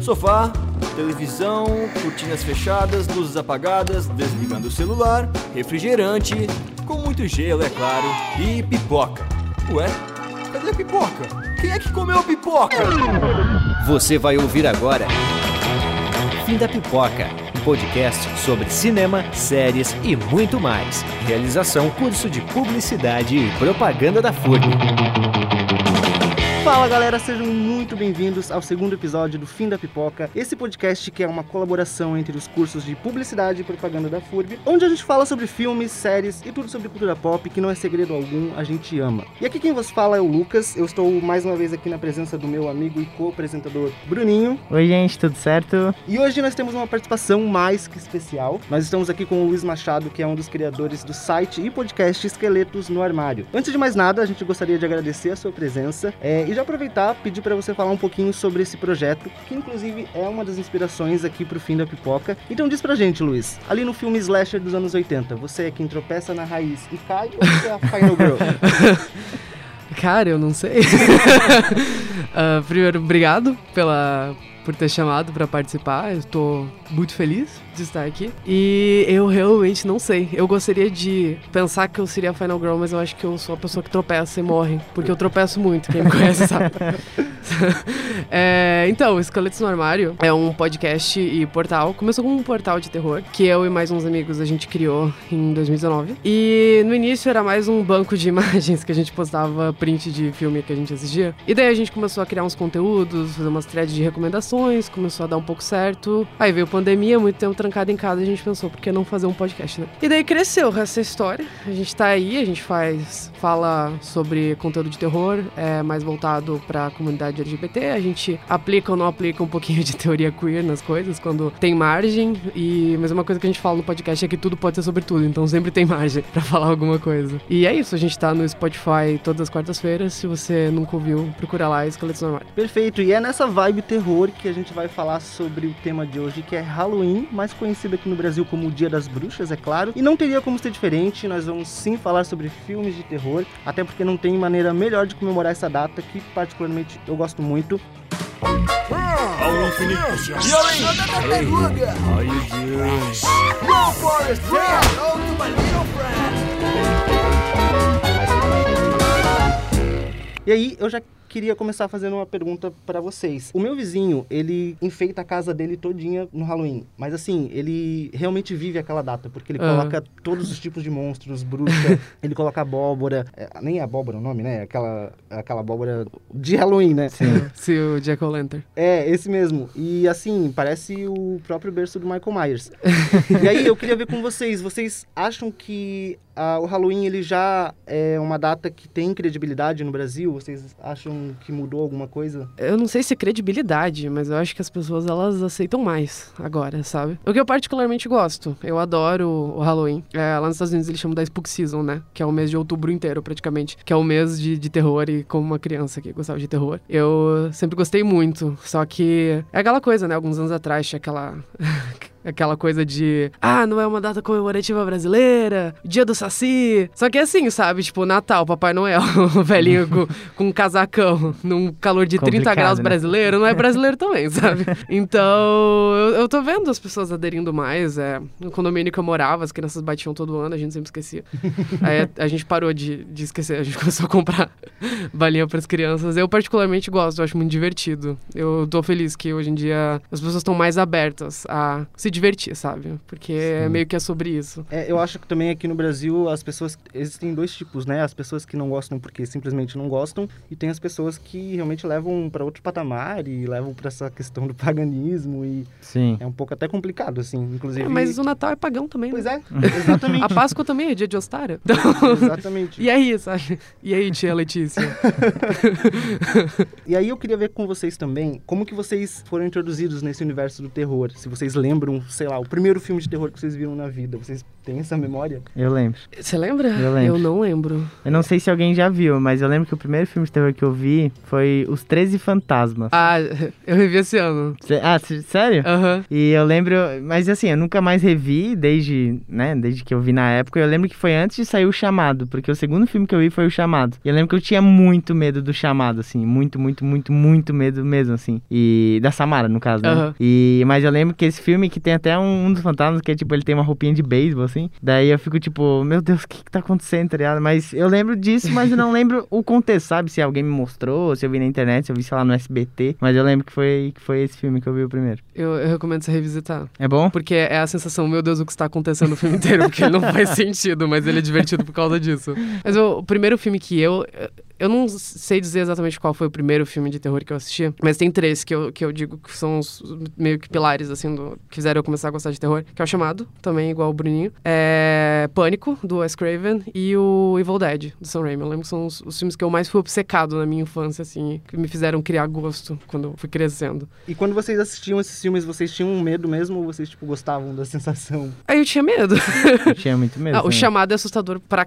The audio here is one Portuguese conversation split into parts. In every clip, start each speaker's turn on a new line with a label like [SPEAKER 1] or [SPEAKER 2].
[SPEAKER 1] Sofá, televisão, cortinas fechadas, luzes apagadas, desligando o celular, refrigerante, com muito gelo, é claro, e pipoca. Ué, cadê a pipoca? Quem é que comeu a pipoca?
[SPEAKER 2] Você vai ouvir agora Fim da Pipoca, um podcast sobre cinema, séries e muito mais. Realização curso de publicidade e propaganda da FURB.
[SPEAKER 3] Fala galera, sejam muito bem-vindos ao segundo episódio do Fim da Pipoca, esse podcast que é uma colaboração entre os cursos de Publicidade e Propaganda da FURB, onde a gente fala sobre filmes, séries e tudo sobre cultura pop que não é segredo algum, a gente ama. E aqui quem vos fala é o Lucas, eu estou mais uma vez aqui na presença do meu amigo e co-apresentador Bruninho.
[SPEAKER 4] Oi gente, tudo certo?
[SPEAKER 3] E hoje nós temos uma participação mais que especial. Nós estamos aqui com o Luiz Machado, que é um dos criadores do site e podcast Esqueletos no Armário. Antes de mais nada, a gente gostaria de agradecer a sua presença é, e já aproveitar pedir para você falar um pouquinho sobre esse projeto, que inclusive é uma das inspirações aqui pro fim da pipoca. Então diz pra gente, Luiz, ali no filme Slasher dos anos 80, você é quem tropeça na raiz e cai ou você é a Final Girl?
[SPEAKER 5] Cara, eu não sei. uh, primeiro, obrigado pela, por ter chamado para participar. Eu estou muito feliz estar aqui. E eu realmente não sei. Eu gostaria de pensar que eu seria a Final Girl, mas eu acho que eu sou a pessoa que tropeça e morre. Porque eu tropeço muito, quem me conhece sabe. é, então, Esqueletos no Armário é um podcast e portal. Começou como um portal de terror, que eu e mais uns amigos a gente criou em 2019. E no início era mais um banco de imagens que a gente postava print de filme que a gente assistia. E daí a gente começou a criar uns conteúdos, fazer umas threads de recomendações, começou a dar um pouco certo. Aí veio pandemia, muito tempo em casa, a gente pensou, por que não fazer um podcast, né? E daí cresceu essa história. A gente tá aí, a gente faz, fala sobre conteúdo de terror, é mais voltado pra comunidade LGBT. A gente aplica ou não aplica um pouquinho de teoria queer nas coisas, quando tem margem. E mas uma coisa que a gente fala no podcast é que tudo pode ser sobre tudo, então sempre tem margem pra falar alguma coisa. E é isso, a gente tá no Spotify todas as quartas-feiras. Se você nunca ouviu, procura lá Esqueletos no Armário.
[SPEAKER 3] Perfeito, e é nessa vibe terror que a gente vai falar sobre o tema de hoje, que é Halloween, mais conhecido aqui no Brasil como o Dia das Bruxas, é claro. E não teria como ser diferente, nós vamos sim falar sobre filmes de terror, até porque não tem maneira melhor de comemorar essa data, que particularmente eu gosto muito.
[SPEAKER 1] E
[SPEAKER 3] aí, eu já queria começar fazendo uma pergunta para vocês. O meu vizinho, ele enfeita a casa dele todinha no Halloween. Mas assim, ele realmente vive aquela data, porque ele
[SPEAKER 5] Aham.
[SPEAKER 3] coloca todos os tipos de monstros, bruxa, ele coloca abóbora. é, nem é abóbora o nome, né? Aquela, aquela abóbora de Halloween, né?
[SPEAKER 5] Se o Jack O'Lantern.
[SPEAKER 3] É, esse mesmo. E assim, parece o próprio berço do Michael Myers. e aí, eu queria ver com vocês. Vocês acham que ah, o Halloween ele já é uma data que tem credibilidade no Brasil? Vocês acham que mudou alguma coisa?
[SPEAKER 5] Eu não sei se é credibilidade, mas eu acho que as pessoas elas aceitam mais agora, sabe? O que eu particularmente gosto. Eu adoro o Halloween. É, lá nos Estados Unidos eles chamam da Spook Season, né? Que é o mês de outubro inteiro, praticamente. Que é o mês de, de terror e como uma criança que gostava de terror. Eu sempre gostei muito. Só que é aquela coisa, né? Alguns anos atrás tinha aquela. Aquela coisa de, ah, não é uma data comemorativa brasileira, dia do Saci. Só que é assim, sabe? Tipo, Natal, Papai Noel, o velhinho com, com um casacão, num calor de 30
[SPEAKER 4] Complicado,
[SPEAKER 5] graus
[SPEAKER 4] né?
[SPEAKER 5] brasileiro, não é brasileiro também, sabe? Então, eu, eu tô vendo as pessoas aderindo mais. É, no condomínio que eu morava, as crianças batiam todo ano, a gente sempre esquecia. Aí a, a gente parou de, de esquecer, a gente começou a comprar balinha pras crianças. Eu particularmente gosto, eu acho muito divertido. Eu tô feliz que hoje em dia as pessoas estão mais abertas a se divertir, sabe? Porque é meio que é sobre isso.
[SPEAKER 3] É, eu acho que também aqui no Brasil as pessoas. Existem dois tipos, né? As pessoas que não gostam porque simplesmente não gostam, e tem as pessoas que realmente levam para outro patamar e levam para essa questão do paganismo, e
[SPEAKER 4] Sim.
[SPEAKER 3] é um pouco até complicado, assim. Inclusive.
[SPEAKER 5] É, mas o Natal é pagão também,
[SPEAKER 3] Pois
[SPEAKER 5] né?
[SPEAKER 3] é, exatamente.
[SPEAKER 5] A Páscoa também é dia de Ostária. Então,
[SPEAKER 3] Exatamente.
[SPEAKER 5] e aí, sabe? E aí, tia Letícia?
[SPEAKER 3] E aí eu queria ver com vocês também como que vocês foram introduzidos nesse universo do terror. Se vocês lembram um, sei lá, o primeiro filme de terror que vocês viram na vida? Vocês têm essa memória?
[SPEAKER 4] Eu lembro.
[SPEAKER 5] Você lembra?
[SPEAKER 4] Eu lembro.
[SPEAKER 5] Eu não lembro.
[SPEAKER 4] Eu não sei se alguém já viu, mas eu lembro que o primeiro filme de terror que eu vi foi Os Treze Fantasmas.
[SPEAKER 5] Ah, eu revi esse ano.
[SPEAKER 4] Cê- ah, c- sério?
[SPEAKER 5] Aham.
[SPEAKER 4] E eu lembro, mas assim, eu nunca mais revi desde, né, desde que eu vi na época. Eu lembro que foi antes de sair o Chamado, porque o segundo filme que eu vi foi o Chamado. E eu lembro que eu tinha muito medo do Chamado, assim, muito, muito, muito, muito medo mesmo, assim. E da Samara, no caso, né?
[SPEAKER 5] Aham.
[SPEAKER 4] E mas eu lembro que esse filme que tem até um, um dos fantasmas que é tipo ele tem uma roupinha de beisebol, assim. Daí eu fico tipo, meu Deus, o que que tá acontecendo, tá ligado? Mas eu lembro disso, mas eu não lembro o contexto, sabe? Se alguém me mostrou, se eu vi na internet, se eu vi, sei lá, no SBT. Mas eu lembro que foi, que foi esse filme que eu vi o primeiro.
[SPEAKER 5] Eu, eu recomendo você revisitar.
[SPEAKER 4] É bom?
[SPEAKER 5] Porque é a sensação, meu Deus, o que está acontecendo no filme inteiro, porque não faz sentido, mas ele é divertido por causa disso. Mas o primeiro filme que eu. Eu não sei dizer exatamente qual foi o primeiro filme de terror que eu assisti, mas tem três que eu, que eu digo que são os meio que pilares, assim, do, que fizeram eu começar a gostar de terror, que é o Chamado, também igual o Bruninho, é Pânico, do Wes Craven, e o Evil Dead, do Sam Raimi. Eu lembro que são os, os filmes que eu mais fui obcecado na minha infância, assim, que me fizeram criar gosto quando eu fui crescendo.
[SPEAKER 3] E quando vocês assistiam esses filmes, vocês tinham medo mesmo ou vocês, tipo, gostavam da sensação?
[SPEAKER 5] Aí eu tinha medo.
[SPEAKER 4] Eu tinha muito medo.
[SPEAKER 5] Ah, o chamado é assustador pra.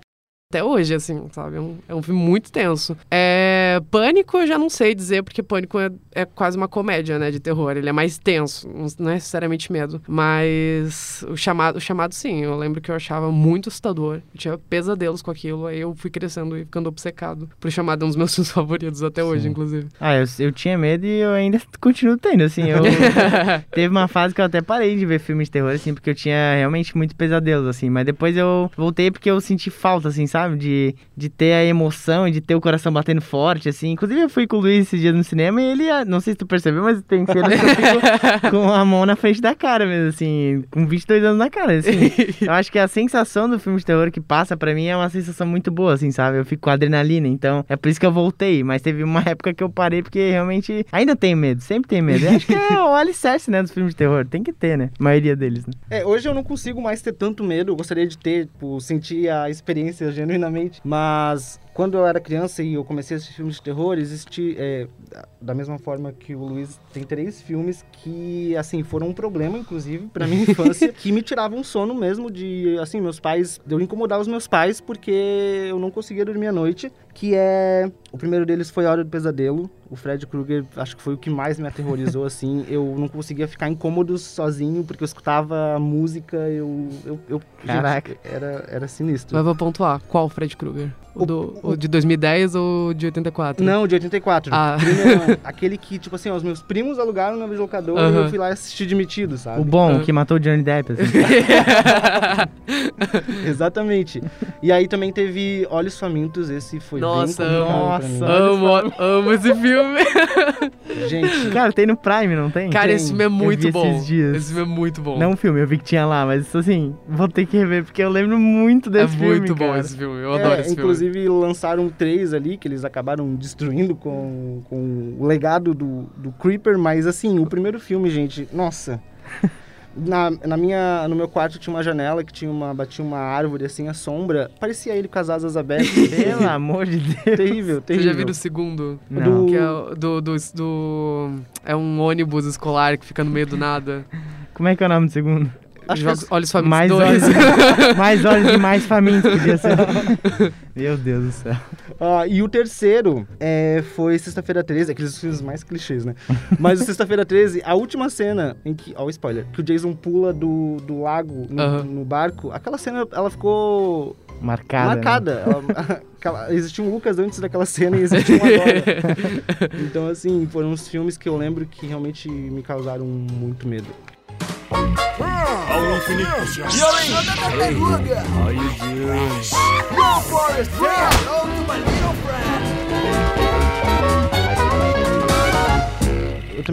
[SPEAKER 5] Até hoje, assim, sabe? É um, é um filme muito tenso. É... Pânico eu já não sei dizer, porque Pânico é, é quase uma comédia, né, de terror. Ele é mais tenso, não é necessariamente medo. Mas o chamado, o chamado sim, eu lembro que eu achava muito assustador. Eu tinha pesadelos com aquilo, aí eu fui crescendo e ficando obcecado. Por chamado é um dos meus filmes favoritos até hoje,
[SPEAKER 4] Sim.
[SPEAKER 5] inclusive.
[SPEAKER 4] Ah, eu, eu tinha medo e eu ainda continuo tendo, assim. Eu, teve uma fase que eu até parei de ver filmes de terror, assim, porque eu tinha realmente muito pesadelos, assim. Mas depois eu voltei porque eu senti falta, assim, sabe? De, de ter a emoção e de ter o coração batendo forte, assim. Inclusive eu fui com o Luiz esses dias no cinema e ele, ah, não sei se tu percebeu, mas tem cenas que eu fico com a mão na frente da cara mesmo, assim. Com 22 anos na cara, assim. Eu acho que a sensação do filme de terror que passa pra mim é uma sensação muito boa, assim, sabe? Eu fico com adrenalina, então é por isso que eu voltei. Mas teve uma época que eu parei porque realmente ainda tenho medo, sempre tenho medo. Eu acho que é o alicerce, né, dos filmes de terror. Tem que ter, né? A maioria deles, né?
[SPEAKER 3] É, hoje eu não consigo mais ter tanto medo. Eu gostaria de ter, tipo, sentir a experiência genuinamente. Mas quando eu era criança e eu comecei a assistir filmes de terror, existe, é, da mesma forma que o Luiz, tem três filmes que, assim, foram um problema, inclusive, pra minha infância, que me tiravam sono mesmo de, assim, meus pais, eu incomodar os meus pais porque eu não conseguia dormir à noite, que é... O primeiro deles foi A Hora do Pesadelo. O Fred Krueger, acho que foi o que mais me aterrorizou, assim. Eu não conseguia ficar incômodo sozinho, porque eu escutava a música, eu... eu, eu
[SPEAKER 4] Caraca.
[SPEAKER 3] Gente, era, era sinistro.
[SPEAKER 5] Mas vou pontuar. Qual Fred Krueger? O, do, o de 2010 ou de 84?
[SPEAKER 3] Não, de 84.
[SPEAKER 5] Ah.
[SPEAKER 3] Primeiro, aquele que, tipo assim, ó, os meus primos alugaram na videolocadora e
[SPEAKER 5] Aham.
[SPEAKER 3] eu fui lá assistir de metido, sabe?
[SPEAKER 4] O bom,
[SPEAKER 5] Ah.
[SPEAKER 4] que matou o Johnny Depp, assim.
[SPEAKER 3] Exatamente. E aí também teve Olhos Famintos, esse foi
[SPEAKER 5] Nossa,
[SPEAKER 4] nossa.
[SPEAKER 5] Amo, amo esse filme.
[SPEAKER 3] Gente,
[SPEAKER 4] Cara, tem no Prime, não tem?
[SPEAKER 5] Cara,
[SPEAKER 3] Tem.
[SPEAKER 5] esse filme é muito bom.
[SPEAKER 4] esses dias.
[SPEAKER 5] Esse filme é muito bom.
[SPEAKER 4] Não o filme, eu vi que tinha lá, mas assim, vou ter que rever, porque eu lembro muito
[SPEAKER 5] é
[SPEAKER 4] desse filme,
[SPEAKER 5] muito bom
[SPEAKER 4] cara.
[SPEAKER 5] esse filme. Eu
[SPEAKER 3] é,
[SPEAKER 5] adoro esse filme.
[SPEAKER 3] inclusive lançaram três ali que eles acabaram destruindo com, com o legado do, do Creeper, mas assim, o primeiro filme, gente, nossa. Na, na minha, no meu quarto tinha uma janela que tinha uma, batia uma árvore assim, a sombra. Parecia ele com as asas abertas.
[SPEAKER 4] Pelo amor de Deus.
[SPEAKER 3] terrível,
[SPEAKER 5] Você
[SPEAKER 3] terrível.
[SPEAKER 5] já viu o segundo?
[SPEAKER 4] Não.
[SPEAKER 5] Que é o do, do, do- É um ônibus escolar que fica no meio do nada.
[SPEAKER 4] Como é que é o nome do segundo?
[SPEAKER 3] Acho
[SPEAKER 5] Jogos, Olhos Famintos
[SPEAKER 4] Mais
[SPEAKER 5] 2.
[SPEAKER 4] olhos, mais olhos e mais famintos podia ser. Meu Deus do céu.
[SPEAKER 3] Ah, e o terceiro é, foi Sexta-feira 13, aqueles filmes mais clichês, né? Mas o Sexta-feira 13, a última cena em que. Ó, o spoiler. Que o Jason pula do, do lago no, no barco. Aquela cena, ela ficou
[SPEAKER 4] Marcada. né?
[SPEAKER 3] marcada. Ela- aquela- existia um Lucas antes daquela cena e existe um agora. então, assim, foram uns filmes que eu lembro que realmente me causaram muito medo.
[SPEAKER 1] Ao infinito e além. Ai, Deus.
[SPEAKER 3] Eu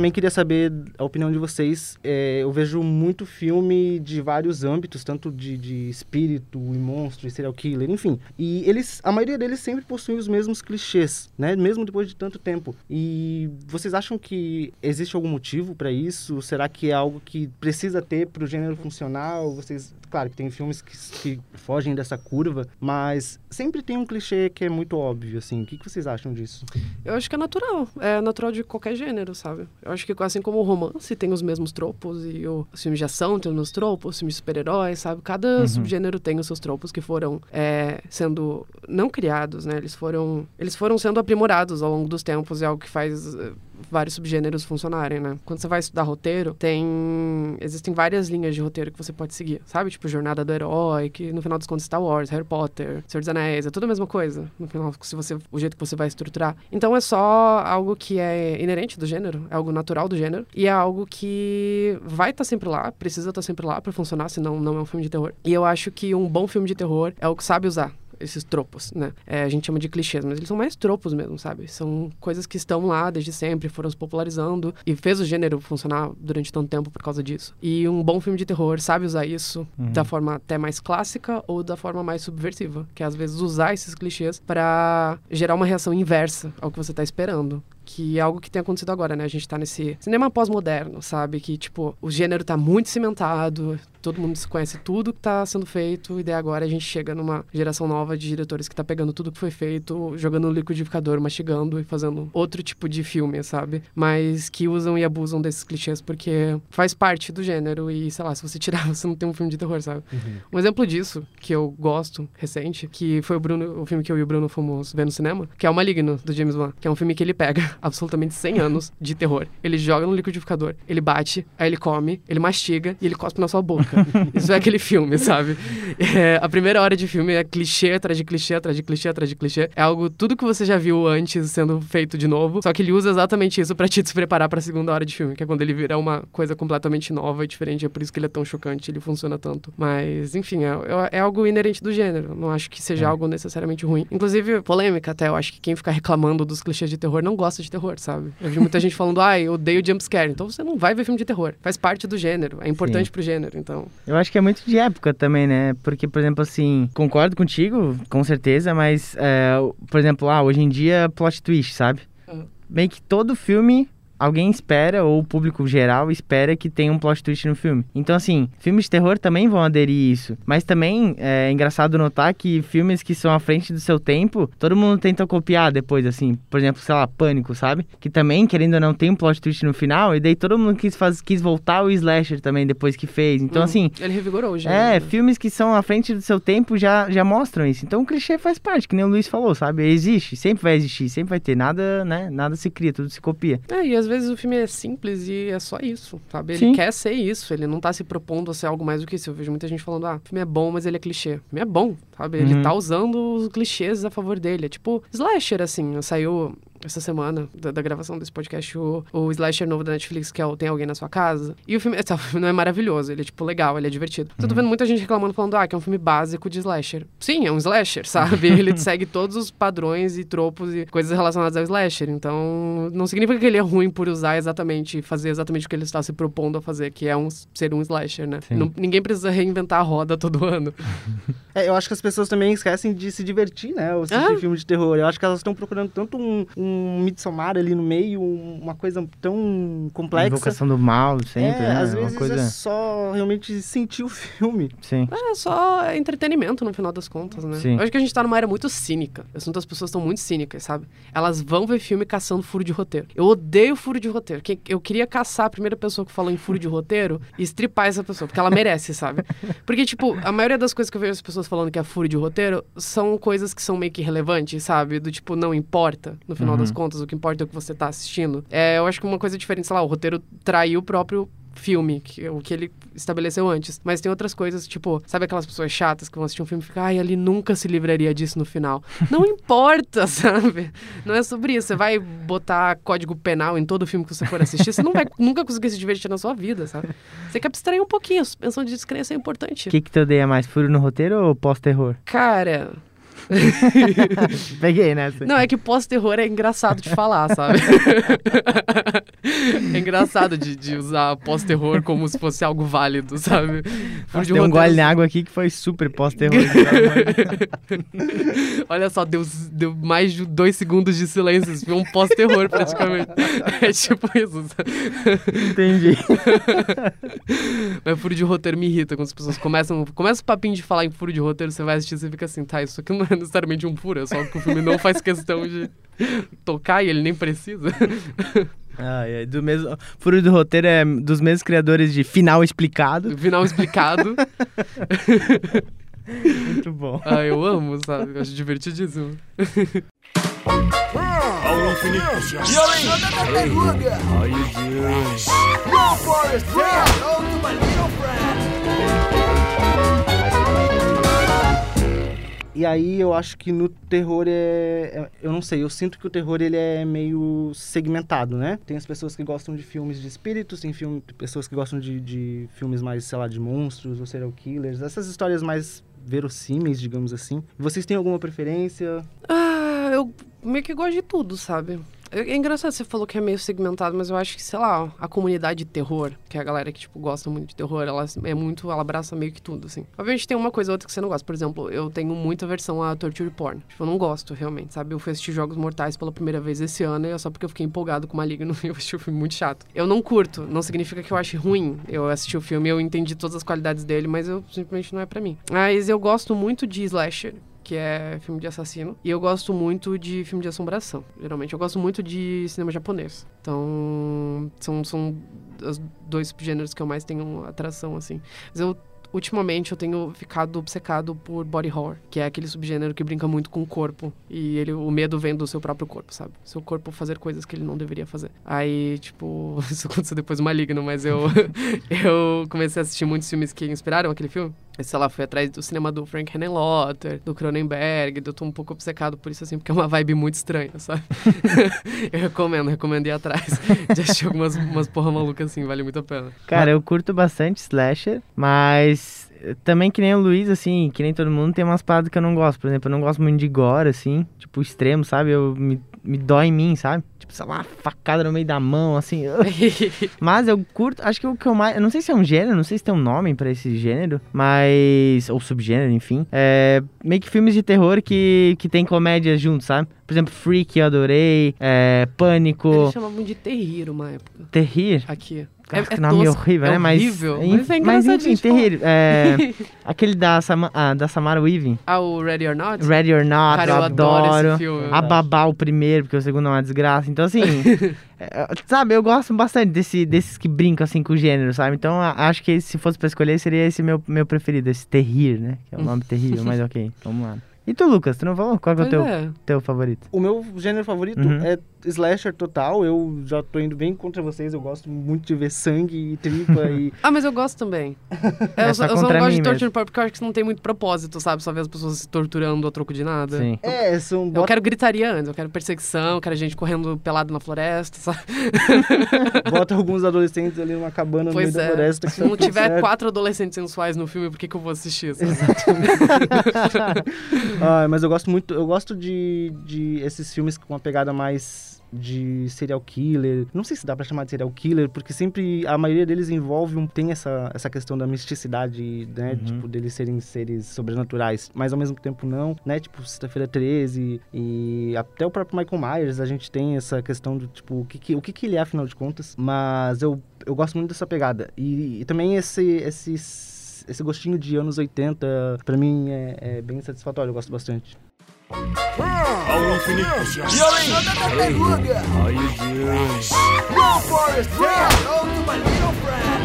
[SPEAKER 3] também queria saber a opinião de vocês. É, eu vejo muito filme de vários âmbitos, tanto de, de espírito e monstro e serial killer, enfim. E eles, a maioria deles sempre possuem os mesmos clichês, né? Mesmo depois de tanto tempo. E vocês acham que existe algum motivo para isso? Será que é algo que precisa ter para o gênero funcionar? Ou vocês, claro, que tem filmes que, que fogem dessa curva, mas sempre tem um clichê que é muito óbvio, assim. O que, que vocês acham disso?
[SPEAKER 5] Eu acho que é natural. É natural de qualquer gênero, sabe? Eu Eu acho que assim como o romance tem os mesmos tropos e o, os filmes de ação tem os mesmos tropos, os filmes de super-heróis, sabe? Cada
[SPEAKER 3] Uhum.
[SPEAKER 5] subgênero tem os seus tropos que foram é, sendo não criados, né? Eles foram eles foram sendo aprimorados ao longo dos tempos, é algo que faz eh, vários subgêneros funcionarem, né? Quando você vai estudar roteiro, tem existem várias linhas de roteiro que você pode seguir, sabe? Tipo Jornada do Herói, que no final dos contos Star Wars, Harry Potter, Senhor dos Anéis, é tudo a mesma coisa. No final, se você o jeito que você vai estruturar. Então é só algo que é inerente do gênero, é algo natural do gênero e é algo que vai estar sempre lá, precisa estar sempre lá pra funcionar, senão não é um filme de terror. E eu acho que um bom filme de terror é o que sabe usar esses tropos, né? É, a gente chama de clichês, mas eles são mais tropos mesmo, sabe? São coisas que estão lá desde sempre, foram se popularizando e fez o gênero funcionar durante tanto tempo por causa disso. E um bom filme de terror sabe usar isso da forma até mais clássica ou da forma mais subversiva, que é às vezes usar esses clichês pra gerar uma reação inversa ao que você tá esperando que é algo que tem acontecido agora, né? A gente tá nesse cinema pós-moderno, sabe? Que, tipo, o gênero tá muito cimentado, todo mundo conhece tudo que tá sendo feito, e daí agora a gente chega numa geração nova de diretores que tá pegando tudo que foi feito, jogando no liquidificador, mastigando e fazendo outro tipo de filme, sabe? Mas que usam e abusam desses clichês porque faz parte do gênero e, sei lá, se você tirar, você não tem um filme de terror, sabe? Um exemplo disso, que eu gosto, recente, que foi o Bruno, o filme que eu e o Bruno fomos ver no cinema, que é O Maligno, do James Wan, que é um filme que ele pega absolutamente 100 anos de terror. Ele joga no liquidificador, ele bate, aí ele come, ele mastiga e ele cospe na sua boca. Isso é aquele filme, sabe? É, a primeira hora de filme é clichê atrás de clichê, atrás de clichê, atrás de clichê. É algo, tudo que você já viu antes sendo feito de novo, só que ele usa exatamente isso pra te se preparar pra segunda hora de filme, que é quando ele vira uma coisa completamente nova e diferente. É por isso que ele é tão chocante, ele funciona tanto. Mas, enfim, é, é- é algo inerente do gênero. Não acho que seja algo necessariamente ruim. Inclusive, polêmica até, eu acho que quem ficar reclamando dos clichês de terror não gosta de terror, sabe? Eu vi muita gente falando, ai, eu odeio jumpscare. Então você não vai ver filme de terror. Faz parte do gênero, é importante pro gênero, então.
[SPEAKER 4] Eu acho que é muito de época também, né? Porque, por exemplo, assim, concordo contigo, com certeza, mas, é, por exemplo, ah, hoje em dia, plot twist, sabe?
[SPEAKER 5] Uhum.
[SPEAKER 4] Meio que todo filme alguém espera, ou o público geral espera que tenha um plot twist no filme. Então, assim, filmes de terror também vão aderir isso. Mas também é engraçado notar que filmes que são à frente do seu tempo, todo mundo tenta copiar depois, assim. Por exemplo, sei lá, Pânico, sabe? Que também, querendo ou não, tem um plot twist no final, e daí todo mundo quis, faz, quis voltar o slasher também depois que fez. Então,
[SPEAKER 5] Uhum.
[SPEAKER 4] assim,
[SPEAKER 5] Ele revigorou o
[SPEAKER 4] é,
[SPEAKER 5] né?
[SPEAKER 4] filmes que são à frente do seu tempo já, já mostram isso. Então o clichê faz parte, que nem o Luiz falou, sabe? Existe, sempre vai existir, sempre vai ter. Nada, né? Nada se cria, tudo se copia.
[SPEAKER 5] É, e às vezes o filme é simples e é só isso, sabe? Ele
[SPEAKER 4] Sim.
[SPEAKER 5] quer ser isso, ele não tá se propondo a ser algo mais do que isso. Eu vejo muita gente falando, ah, o filme é bom, mas ele é clichê. O filme é bom, sabe? Ele
[SPEAKER 4] Uhum.
[SPEAKER 5] tá usando os clichês a favor dele. É tipo, slasher, assim, saiu essa semana da, da gravação desse podcast o, o slasher novo da Netflix, que é o Tem Alguém na Sua Casa. E o filme, esse filme não é maravilhoso, ele é, tipo, legal, ele é divertido. Eu tô vendo muita gente reclamando, falando, ah, que é um filme básico de slasher. Sim, é um slasher, sabe? ele segue todos os padrões e tropos e coisas relacionadas ao slasher. Então, não significa que ele é ruim por usar exatamente, fazer exatamente o que ele está se propondo a fazer, que é um, ser um slasher, né? Não- ninguém precisa reinventar a roda todo ano.
[SPEAKER 3] É, eu acho que as pessoas também esquecem de se divertir, né? Ou assistir
[SPEAKER 5] Ah.
[SPEAKER 3] filme de terror. Eu acho que elas estão procurando tanto um, um Midsommar ali no meio, um- uma coisa tão complexa.
[SPEAKER 4] Invocação do mal, sempre,
[SPEAKER 3] é,
[SPEAKER 4] né?
[SPEAKER 3] às
[SPEAKER 4] Uma
[SPEAKER 3] vezes
[SPEAKER 4] coisa.
[SPEAKER 3] é só realmente sentir o filme.
[SPEAKER 4] Sim.
[SPEAKER 5] É só entretenimento no final das contas, né?
[SPEAKER 4] Sim.
[SPEAKER 5] Eu acho que a gente tá numa era muito cínica. Eu sinto que as pessoas estão muito cínicas, sabe? Elas vão ver filme caçando furo de roteiro. Eu odeio furo de roteiro. Eu queria caçar a primeira pessoa que falou em furo de roteiro e estripar essa pessoa, porque ela merece, sabe? Porque, tipo, a maioria das coisas que eu vejo as pessoas falando que é furo de roteiro são coisas que são meio que irrelevantes, sabe? Do tipo, não importa, no final das contas, o que importa é o que você tá assistindo. É, eu acho que uma coisa diferente, sei lá, o roteiro traiu o próprio filme, que, o que ele estabeleceu antes. Mas tem outras coisas, tipo, sabe aquelas pessoas chatas que vão assistir um filme e ficam, ai, ele nunca se livraria disso no final. Não importa, sabe? Não é sobre isso. Você vai botar código penal em todo filme que você for assistir, você não vai nunca conseguir se divertir na sua vida, sabe? Você quer abstrair um pouquinho. A suspensão de descrença é importante.
[SPEAKER 4] O que, que tu odeia mais, furo no roteiro ou pós-terror?
[SPEAKER 5] Cara.
[SPEAKER 4] Peguei nessa.
[SPEAKER 5] Não, é que pós-terror é engraçado de falar, sabe? é engraçado de, de usar pós-terror como se fosse algo válido, sabe?
[SPEAKER 4] Nossa,
[SPEAKER 5] de
[SPEAKER 4] deu um
[SPEAKER 5] roteiro-
[SPEAKER 4] gole na água aqui que foi super pós-terror.
[SPEAKER 5] Olha só, deu, deu mais de dois segundos de silêncio. Isso foi um pós-terror, praticamente. é tipo isso. sabe?
[SPEAKER 4] Entendi.
[SPEAKER 5] Mas furo de roteiro me irrita quando as pessoas começam. Começa o papinho de falar em furo de roteiro, você vai assistir e você fica assim, tá, isso aqui não é necessariamente um furo, é só que o filme não faz questão de tocar e ele nem precisa.
[SPEAKER 4] Ai, ai, do mesmo, furo do roteiro é dos mesmos criadores de Final Explicado.
[SPEAKER 5] Final explicado.
[SPEAKER 4] Muito bom.
[SPEAKER 5] ah, eu amo, sabe? Eu acho divertidíssimo.
[SPEAKER 1] E além. Hey, how you doing? Go Forest, yeah! Oh, to my little friend.
[SPEAKER 3] E aí eu acho que no terror é, é- Eu não sei, eu sinto que o terror ele é meio segmentado, né? Tem as pessoas que gostam de filmes de espíritos, tem filme, pessoas que gostam de, de filmes mais, sei lá, de monstros ou serial killers, essas histórias mais verossímeis, digamos assim. Vocês têm alguma preferência?
[SPEAKER 5] Ah, eu meio que gosto de tudo, sabe? É é engraçado, você falou que é meio segmentado, mas eu acho que, sei lá, a comunidade de terror, que é a galera que, tipo, gosta muito de terror, ela é muito, ela abraça meio que tudo, assim. Obviamente tem uma coisa ou outra que você não gosta. Por exemplo, eu tenho muita versão a torture porn. Tipo, eu não gosto, realmente, sabe? Eu fui assistir Jogos Mortais pela primeira vez esse ano e é só porque eu fiquei empolgado com Maligno e eu assisti o filme muito chato. Eu não curto, não significa que eu ache ruim. Eu assisti o filme, eu entendi todas as qualidades dele, mas eu simplesmente não é pra mim. Mas eu gosto muito de slasher que é filme de assassino. E eu gosto muito de filme de assombração, geralmente. Eu gosto muito de cinema japonês. Então, são, são os dois subgêneros que eu mais tenho atração, assim. Mas eu, ultimamente, eu tenho ficado obcecado por body horror, que é aquele subgênero que brinca muito com o corpo. E ele, o medo vem do seu próprio corpo, sabe? Seu corpo fazer coisas que ele não deveria fazer. Aí, tipo, isso aconteceu depois do Maligno, mas eu, eu comecei a assistir muitos filmes que inspiraram aquele filme. Sei lá, fui atrás do cinema do Frank Henenlotter, do Cronenberg, eu tô um pouco obcecado por isso, assim, porque é uma vibe muito estranha, sabe? eu recomendo, recomendo ir atrás de assistir algumas umas porra maluca assim, vale muito a pena.
[SPEAKER 4] Cara, eu curto bastante slasher, mas também que nem o Luiz, assim, que nem todo mundo, tem umas paradas que eu não gosto. Por exemplo, eu não gosto muito de gore, assim, tipo, extremo, sabe? Eu, me, me dói em mim, sabe? Lá, uma facada no meio da mão, assim. Mas eu curto, acho que o que eu mais. Eu não sei se é um gênero, não sei se tem um nome pra esse gênero, mas. Ou subgênero, enfim. É. Meio que filmes de terror que, que tem comédias juntos, sabe? Por exemplo, Freak eu adorei, é, Pânico,
[SPEAKER 5] Eles chamavam de terrir uma época.
[SPEAKER 4] Terrir.
[SPEAKER 5] Aqui.
[SPEAKER 4] Ah, que nome
[SPEAKER 5] tosco,
[SPEAKER 4] horrível,
[SPEAKER 5] é
[SPEAKER 4] né? Mas,
[SPEAKER 5] horrível,
[SPEAKER 4] en-
[SPEAKER 5] mas é
[SPEAKER 4] mas enfim,
[SPEAKER 5] engraçadinho falar.
[SPEAKER 4] terrível. É, aquele da, Sama, ah, da Samara Weaving.
[SPEAKER 5] Ah, o Ready or Not?
[SPEAKER 4] Ready or Not,
[SPEAKER 5] Cara,
[SPEAKER 4] eu,
[SPEAKER 5] eu adoro
[SPEAKER 4] adoro.
[SPEAKER 5] esse filme.
[SPEAKER 4] A Babá, o primeiro, porque o segundo é uma desgraça. Então, assim, é, sabe, eu gosto bastante desse, desses que brincam, assim, com o gênero, sabe? Então, acho que se fosse pra escolher, seria esse meu, meu preferido, esse Terrir, né? Que é o nome terrível, mas ok, vamos lá. E tu, Lucas, tu não falou? Qual é o teu,
[SPEAKER 5] é.
[SPEAKER 4] teu favorito?
[SPEAKER 3] O meu gênero favorito
[SPEAKER 4] Uhum.
[SPEAKER 3] é slasher total. Eu já tô indo bem contra vocês. Eu gosto muito de ver sangue e tripa e...
[SPEAKER 5] Ah, mas eu gosto também. É, eu
[SPEAKER 4] só
[SPEAKER 5] eu só não gosto de porn porque eu acho que isso não tem muito propósito, sabe? Só ver as pessoas se torturando a troco de nada.
[SPEAKER 4] Sim.
[SPEAKER 3] É, são...
[SPEAKER 5] Eu
[SPEAKER 3] bota-
[SPEAKER 5] quero gritaria antes, eu quero perseguição, eu quero gente correndo pelado na floresta, sabe?
[SPEAKER 3] Bota alguns adolescentes ali numa cabana no
[SPEAKER 5] Pois
[SPEAKER 3] meio
[SPEAKER 5] é.
[SPEAKER 3] da floresta. que
[SPEAKER 5] Se
[SPEAKER 3] tá
[SPEAKER 5] não
[SPEAKER 3] tudo
[SPEAKER 5] tiver
[SPEAKER 3] certo.
[SPEAKER 5] quatro adolescentes sensuais no filme, por que, que eu vou assistir? Sabe?
[SPEAKER 3] Ah, mas eu gosto muito, eu gosto de, de esses filmes com uma pegada mais de serial killer. Não sei se dá pra chamar de serial killer, porque sempre a maioria deles envolve um tem essa, essa questão da misticidade, né,
[SPEAKER 4] Uhum.
[SPEAKER 3] tipo deles serem seres sobrenaturais, mas ao mesmo tempo não, né? Tipo Sexta-feira 13 e até o próprio Michael Myers, a gente tem essa questão do tipo o que, que- o que que ele é afinal de contas, mas eu eu gosto muito dessa pegada. E, e também esse esses esse gostinho de anos 80, pra mim, é, é bem satisfatório, eu gosto bastante.
[SPEAKER 1] Ao infinito e doing? Go Forest, yeah! To my little friend.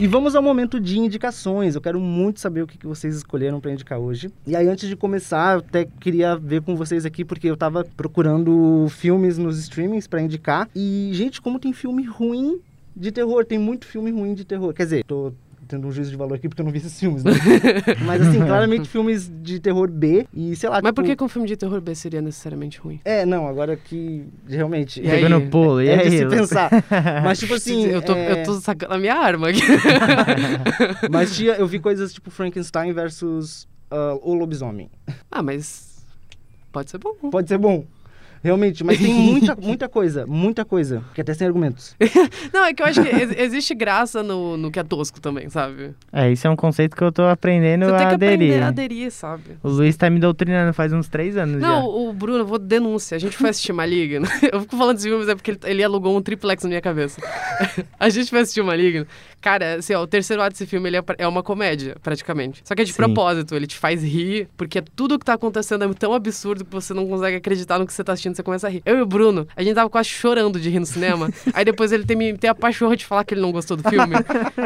[SPEAKER 3] E vamos ao momento de indicações. Eu quero muito saber o que que vocês escolheram pra indicar hoje. E aí, antes de começar, eu até queria ver com vocês aqui, porque eu tava procurando filmes nos streamings pra indicar. E, gente, como tem filme ruim de terror. Tem muito filme ruim de terror. Quer dizer, tô tendo um juízo de valor aqui porque eu não vi esses filmes, né? Mas, assim, claramente filmes de terror B. E, sei lá,
[SPEAKER 5] Mas por
[SPEAKER 3] tipo-
[SPEAKER 5] que, que um filme de terror B seria necessariamente ruim?
[SPEAKER 3] É, não, agora que realmente...
[SPEAKER 5] E aí?
[SPEAKER 4] Pegou no pulo, e
[SPEAKER 3] é
[SPEAKER 4] aí?
[SPEAKER 3] de se pensar. Mas, tipo assim...
[SPEAKER 5] eu, tô,
[SPEAKER 3] é-
[SPEAKER 5] eu tô sacando a minha arma aqui.
[SPEAKER 3] Mas tinha, eu vi coisas tipo Frankenstein versus ah, o lobisomem.
[SPEAKER 5] ah, mas pode ser bom.
[SPEAKER 3] Pode ser bom. Realmente, mas tem muita, muita coisa, muita coisa, que até sem argumentos.
[SPEAKER 5] Não, é que eu acho que ex- existe graça no, no que é tosco também, sabe?
[SPEAKER 4] É, isso é um conceito que eu tô aprendendo
[SPEAKER 5] Você tem
[SPEAKER 4] a
[SPEAKER 5] que
[SPEAKER 4] aderir.
[SPEAKER 5] aprender a aderir, sabe?
[SPEAKER 4] O Luiz tá me doutrinando faz uns três anos
[SPEAKER 5] Não,
[SPEAKER 4] já.
[SPEAKER 5] o Bruno, eu vou denúncia. A gente foi assistir Maligno. Eu fico falando desse filme, mas é porque ele, ele alugou um triplex na minha cabeça. a gente foi assistir Maligno. Cara, assim, ó, o terceiro ato desse filme ele é, é uma comédia, praticamente. Só que é de
[SPEAKER 4] Sim.
[SPEAKER 5] propósito, ele te faz rir, porque tudo que tá acontecendo é tão absurdo que você não consegue acreditar no que você tá assistindo, você começa a rir. Eu e o Bruno, a gente tava quase chorando de rir no cinema. aí depois ele tem, me- tem a pachorra de falar que ele não gostou do filme.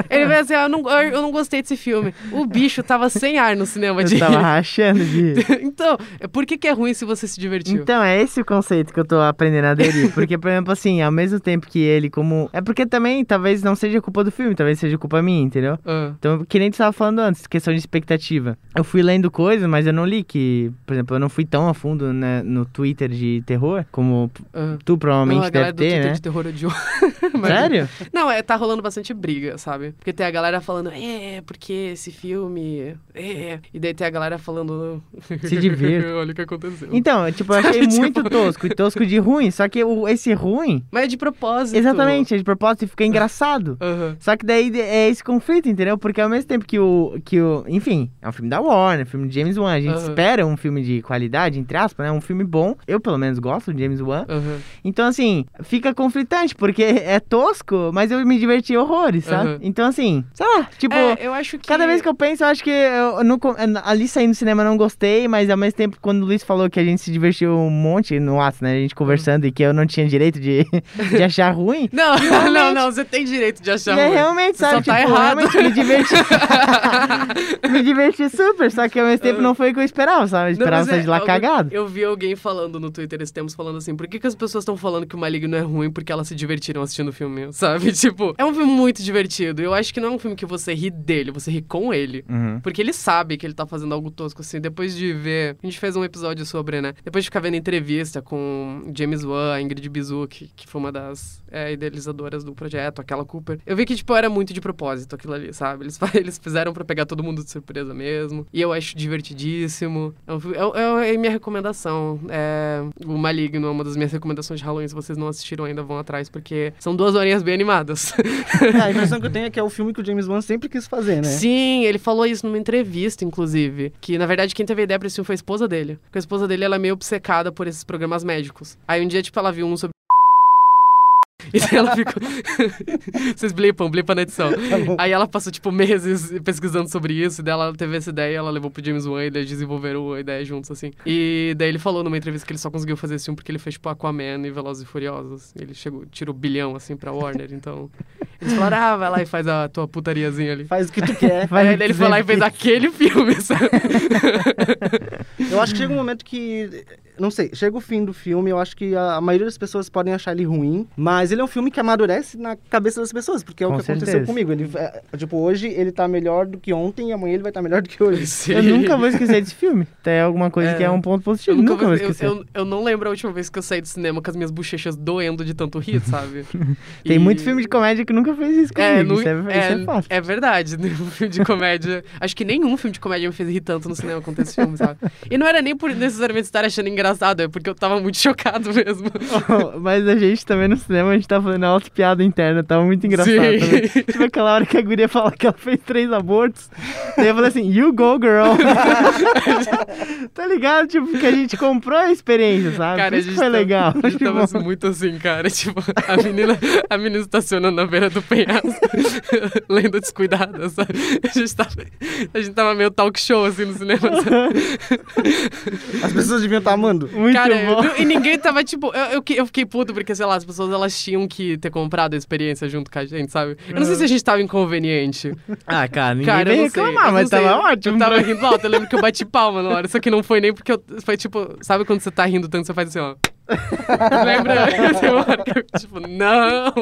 [SPEAKER 5] ele veio assim, ah, eu não, eu não gostei desse filme. O bicho tava sem ar no cinema de
[SPEAKER 4] Eu tava rachando de rir.
[SPEAKER 5] então, por que, que é ruim se você se divertiu?
[SPEAKER 4] Então, é esse o conceito que eu tô aprendendo a aderir. Porque, por exemplo, assim, ao mesmo tempo que ele, como. É porque também talvez não seja culpa do filme, talvez seja culpa minha, entendeu?
[SPEAKER 5] Ah,
[SPEAKER 4] Então, que nem tu estava falando antes, questão de expectativa. Eu fui lendo coisas, mas eu não li que, por exemplo, eu não fui tão a fundo né, no Twitter de terror, como
[SPEAKER 5] ah.
[SPEAKER 4] tu provavelmente
[SPEAKER 5] Não,
[SPEAKER 4] deve ter,
[SPEAKER 5] Twitter
[SPEAKER 4] né?
[SPEAKER 5] de terror odiou. Mas-
[SPEAKER 4] Sério?
[SPEAKER 5] Não, é, tá rolando bastante briga, sabe? Porque tem a galera falando, é, porque esse filme. É. E daí tem a galera falando.
[SPEAKER 4] Se divirta.
[SPEAKER 5] Olha o que aconteceu.
[SPEAKER 4] Então, tipo, eu achei
[SPEAKER 5] Tipo-
[SPEAKER 4] muito tosco, e tosco de ruim, só que o, esse ruim,
[SPEAKER 5] Mas é de propósito.
[SPEAKER 4] exatamente, é de propósito e fica engraçado.
[SPEAKER 5] Aham.
[SPEAKER 4] Só que daí é esse conflito, entendeu? Porque ao mesmo tempo que o. Que o enfim, é um filme da Warner, filme de James Wan. A gente
[SPEAKER 5] Aham.
[SPEAKER 4] espera um filme de qualidade, entre aspas, né? Um filme bom. Eu, pelo menos, gosto de James Wan.
[SPEAKER 5] Aham.
[SPEAKER 4] Então, assim, fica conflitante, porque é tosco, mas eu me diverti horrores, sabe?
[SPEAKER 5] Aham.
[SPEAKER 4] Então, assim, sei lá, tipo.
[SPEAKER 5] É, eu acho que.
[SPEAKER 4] Cada vez que eu penso, eu acho que eu, não ali saindo do cinema eu não gostei, mas ao mesmo tempo, quando o Luiz falou que a gente se divertiu um monte no WhatsApp, né? A gente conversando e que eu não tinha direito de, de achar ruim.
[SPEAKER 5] Não, não, não, você tem direito de achar
[SPEAKER 4] é
[SPEAKER 5] ruim.
[SPEAKER 4] realmente, Sabe?
[SPEAKER 5] só tá
[SPEAKER 4] tipo,
[SPEAKER 5] errado.
[SPEAKER 4] realmente me diverti. me diverti super, só que ao mesmo tempo não foi o que eu esperava, sabe? Eu
[SPEAKER 5] Não,
[SPEAKER 4] esperava
[SPEAKER 5] mas
[SPEAKER 4] sair
[SPEAKER 5] é,
[SPEAKER 4] de lá
[SPEAKER 5] algo-
[SPEAKER 4] cagado.
[SPEAKER 5] Eu vi alguém falando no Twitter esses tempos, falando assim, por que, que as pessoas estão falando que o Maligno é ruim porque elas se divertiram assistindo o filme, sabe? Tipo, é um filme muito divertido. Eu acho que não é um filme que você ri dele, você ri com ele.
[SPEAKER 4] Uhum.
[SPEAKER 5] Porque ele sabe que ele tá fazendo algo tosco, assim. Depois de ver. A gente fez um episódio sobre, né? Depois de ficar vendo entrevista com James Wan, Ingrid Bizu, que, que foi uma das é, idealizadoras do projeto, aquela Cooper. Eu vi que, tipo, era muito de propósito aquilo ali, sabe? Eles, eles fizeram pra pegar todo mundo de surpresa mesmo. E eu acho divertidíssimo. É, um é, é, é minha recomendação. É, o Maligno é uma das minhas recomendações de Halloween. Se vocês não assistiram ainda, vão atrás, porque são duas horinhas bem animadas.
[SPEAKER 3] É, a impressão que eu tenho é que é o filme que o James Wan sempre quis fazer, né?
[SPEAKER 5] Sim, ele falou isso numa entrevista, inclusive. Que, na verdade, quem teve a ideia pra esse filme foi a esposa dele. Porque a esposa dele, ela é meio obcecada por esses programas médicos. Aí um dia, tipo, ela viu um sobre... E daí ela ficou... Vocês blipam, blipam na edição.
[SPEAKER 3] bom.
[SPEAKER 5] Aí ela passou, tipo, meses pesquisando sobre isso. E daí ela teve essa ideia, ela levou pro James Wan e eles desenvolveram a ideia juntos, assim. E daí ele falou numa entrevista que ele só conseguiu fazer esse filme porque ele fez, tipo, Aquaman e Velozes e Furiosos. Ele chegou, tirou bilhão, assim, pra Warner, então... Eles falaram, ah, vai lá e faz a tua putariazinha ali.
[SPEAKER 3] Faz o que tu quer.
[SPEAKER 4] O
[SPEAKER 5] Aí ele foi lá e fez aquele filme, sabe?
[SPEAKER 3] Eu acho que chega um momento que. Não sei, chega o fim do filme, eu acho que a, a maioria das pessoas podem achar ele ruim, mas ele é um filme que amadurece na cabeça das pessoas, porque é o
[SPEAKER 4] Com
[SPEAKER 3] que aconteceu
[SPEAKER 4] certeza.
[SPEAKER 3] comigo. Ele, é, tipo, hoje ele tá melhor do que ontem e amanhã ele vai estar melhor do que hoje.
[SPEAKER 5] Sim.
[SPEAKER 4] Eu nunca vou esquecer desse filme. Tem alguma coisa
[SPEAKER 5] É.
[SPEAKER 4] que é um ponto
[SPEAKER 5] Eu,
[SPEAKER 4] positivo.
[SPEAKER 5] nunca
[SPEAKER 4] nunca vou
[SPEAKER 5] vou- eu,
[SPEAKER 4] esquecer.
[SPEAKER 5] eu, eu não lembro a última vez que eu saí do cinema com as minhas bochechas doendo de tanto rir, sabe?
[SPEAKER 4] Tem
[SPEAKER 5] E-
[SPEAKER 4] muito filme de comédia que nunca fez isso comigo.
[SPEAKER 5] É, nu-
[SPEAKER 4] isso, é, isso é fato.
[SPEAKER 5] é verdade. Um filme de comédia. Acho que nenhum filme de comédia me fez rir tanto no cinema quanto esse filme, sabe? E não era nem por necessariamente estar achando engraçado, é porque eu tava muito chocado mesmo.
[SPEAKER 4] Mas a gente também no cinema, a gente tava fazendo alta piada interna, tava muito engraçado
[SPEAKER 5] Sim.
[SPEAKER 4] também. Tipo aquela hora que a guria fala que ela fez três abortos. Daí eu falei assim, you go girl. tá ligado? Tipo, que a gente comprou a experiência, sabe?
[SPEAKER 5] Cara,
[SPEAKER 4] Por
[SPEAKER 5] a
[SPEAKER 4] isso
[SPEAKER 5] gente
[SPEAKER 4] foi
[SPEAKER 5] tava-
[SPEAKER 4] legal.
[SPEAKER 5] A gente
[SPEAKER 4] Tipo,
[SPEAKER 5] tava muito assim, cara. Tipo, a menina, a menina estacionando na beira do penhasco, lendo descuidada, sabe? A gente, tava, a gente tava meio talk show, assim, no cinema, sabe?
[SPEAKER 3] As pessoas deviam estar
[SPEAKER 4] muito
[SPEAKER 5] Cara,
[SPEAKER 4] bom.
[SPEAKER 5] eu- e ninguém tava, tipo... Eu, eu, eu fiquei puto porque, sei lá, as pessoas, elas tinham que ter comprado a experiência junto com a gente, sabe? Eu não sei se a gente tava inconveniente.
[SPEAKER 4] Ah, cara, ninguém
[SPEAKER 5] Cara,
[SPEAKER 4] veio
[SPEAKER 5] sei.
[SPEAKER 4] reclamar, mas
[SPEAKER 5] sei.
[SPEAKER 4] tava ótimo.
[SPEAKER 5] Eu tava rindo alto, eu lembro que eu bati palma na hora, só que não foi nem porque eu... Foi tipo... Sabe quando você tá rindo tanto, você faz assim, ó... Lembra? Tem uma hora que eu, tipo, não!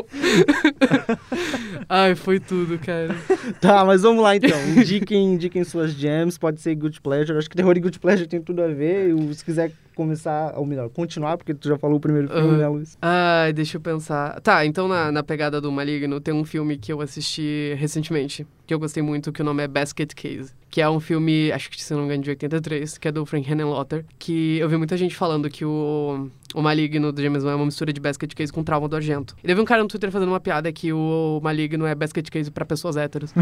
[SPEAKER 5] Ai, foi tudo, cara.
[SPEAKER 3] Tá, mas vamos lá então. Indiquem, indiquem suas gems, pode ser Good Pleasure. Acho que terror e Good Pleasure tem tudo a ver. Se quiser começar, ou melhor, continuar, porque tu já falou o primeiro filme,
[SPEAKER 5] Aham.
[SPEAKER 3] né, Luiz?
[SPEAKER 5] Ai, deixa eu pensar. Tá, então na, na pegada do Maligno, tem um filme que eu assisti recentemente, que eu gostei muito, que o nome é Basket Case. Que é um filme, acho que se não me engano, de 83, que é do Frank Henenlotter. Que eu vi muita gente falando que o, o Maligno do James Wan é uma mistura de Basket Case com Trauma do Argento. E teve um cara no Twitter fazendo uma piada que o Maligno é Basket Case pra pessoas héteros.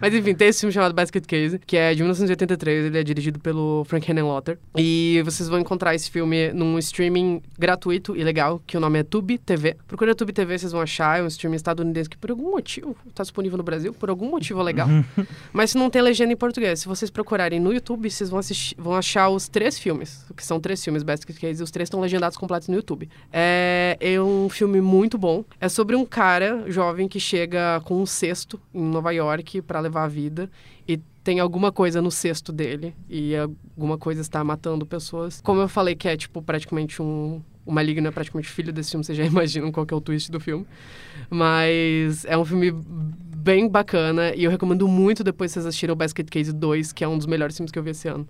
[SPEAKER 5] Mas enfim- tem esse filme chamado Basket Case, que é de 1983, ele é dirigido pelo Frank Henenlotter. E vocês vão encontrar esse filme num streaming gratuito e legal, que o nome é Tube TV. Procura Tube TV, vocês vão achar, é um streaming estadunidense que por algum motivo tá disponível no Brasil, por algum motivo legal. Mas não tem legenda em português. Se vocês procurarem no YouTube, vocês vão, assistir, vão achar os três filmes, que são três filmes Basket Case, e os três estão legendados completos no YouTube. É, é um filme muito bom. É sobre um cara jovem que chega com um cesto em Nova York para levar a vida e tem alguma coisa no cesto dele e alguma coisa está matando pessoas. Como eu falei que é tipo praticamente um o Maligno é praticamente filho desse filme, vocês já imaginam qual que é o twist do filme. Mas é um filme bem bacana e eu recomendo muito depois vocês assistirem o Basket Case 2, que é um dos melhores filmes que eu vi esse ano.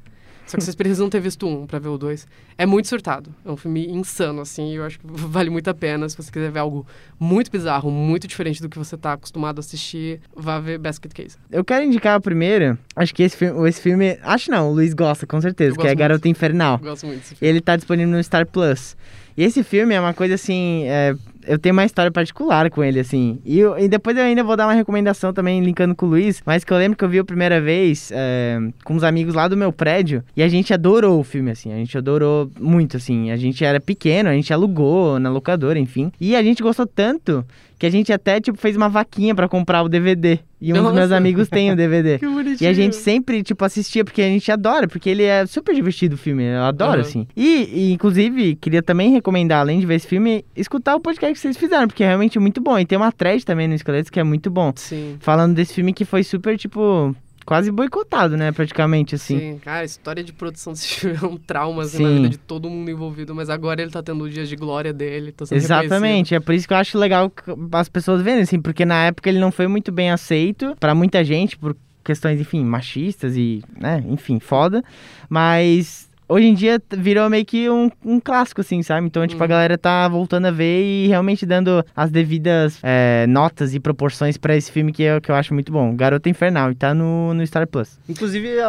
[SPEAKER 5] Só que vocês precisam ter visto um pra ver o dois. É muito surtado. É um filme insano, assim. e Eu acho que vale muito a pena. Se você quiser ver algo muito bizarro, muito diferente do que você tá acostumado a assistir, vá ver Basket Case.
[SPEAKER 4] Eu quero indicar o primeiro. Acho que esse filme, esse filme. Acho não, o Luiz gosta, com certeza, que é
[SPEAKER 5] gosto
[SPEAKER 4] Garota Infernal.
[SPEAKER 5] Eu gosto muito desse filme.
[SPEAKER 4] Ele tá disponível no Star Plus. E esse filme é uma coisa assim. é, eu tenho uma história particular com ele, assim. E, eu- e depois eu ainda vou dar uma recomendação também, linkando com o Luiz. Mas que eu lembro que eu vi a primeira vez é, com uns amigos lá do meu prédio. E a gente adorou o filme, assim. A gente adorou muito, assim. A gente era pequeno, a gente alugou na locadora, enfim. E a gente gostou tanto que a gente até, tipo, fez uma vaquinha pra comprar o DVD. E um dos meus
[SPEAKER 5] Nossa.
[SPEAKER 4] amigos tem o DVD.
[SPEAKER 5] Que bonitinho.
[SPEAKER 4] E a gente sempre, tipo, assistia porque a gente adora, porque ele é super divertido o filme, eu adoro,
[SPEAKER 5] Aham.
[SPEAKER 4] assim. E, e, inclusive, queria também recomendar, além de ver esse filme, escutar o podcast que vocês fizeram, porque é realmente muito bom. E tem uma thread também no Esqueletos que é muito bom.
[SPEAKER 5] Sim.
[SPEAKER 4] Falando desse filme que foi super, tipo, quase boicotado, né, praticamente, assim.
[SPEAKER 5] Sim, cara, a história de produção desse filme é um trauma assim,
[SPEAKER 4] Sim.
[SPEAKER 5] na vida de todo mundo envolvido, mas agora ele tá tendo dias de glória dele, tá sendo.
[SPEAKER 4] Exatamente, é por isso que eu acho legal as pessoas verem, assim, porque na época ele não foi muito bem aceito pra muita gente, por questões, enfim, machistas e, né, enfim, foda. Mas hoje em dia virou meio que um, um clássico, assim, sabe? Então, tipo, a
[SPEAKER 5] Uhum.
[SPEAKER 4] galera tá voltando a ver e realmente dando as devidas é, notas e proporções pra esse filme que eu, que eu acho muito bom. Garota Infernal, e tá no, no Star Plus.
[SPEAKER 3] Inclusive, a-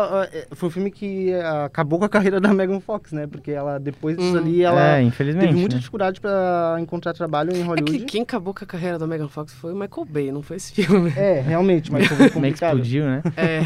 [SPEAKER 3] a- foi um filme que a- acabou com a carreira da Megan Fox, né? Porque ela, depois disso
[SPEAKER 5] Hum.
[SPEAKER 3] ali, ela
[SPEAKER 4] é, infelizmente.
[SPEAKER 3] teve muita
[SPEAKER 4] né?
[SPEAKER 3] dificuldade pra encontrar trabalho em
[SPEAKER 5] É que
[SPEAKER 3] Hollywood.
[SPEAKER 5] quem acabou com a carreira da Megan Fox foi o Michael Bay, não foi esse filme.
[SPEAKER 3] É, realmente, mas foi muito
[SPEAKER 4] Como é que
[SPEAKER 3] complicado.
[SPEAKER 4] explodiu, né?
[SPEAKER 5] É.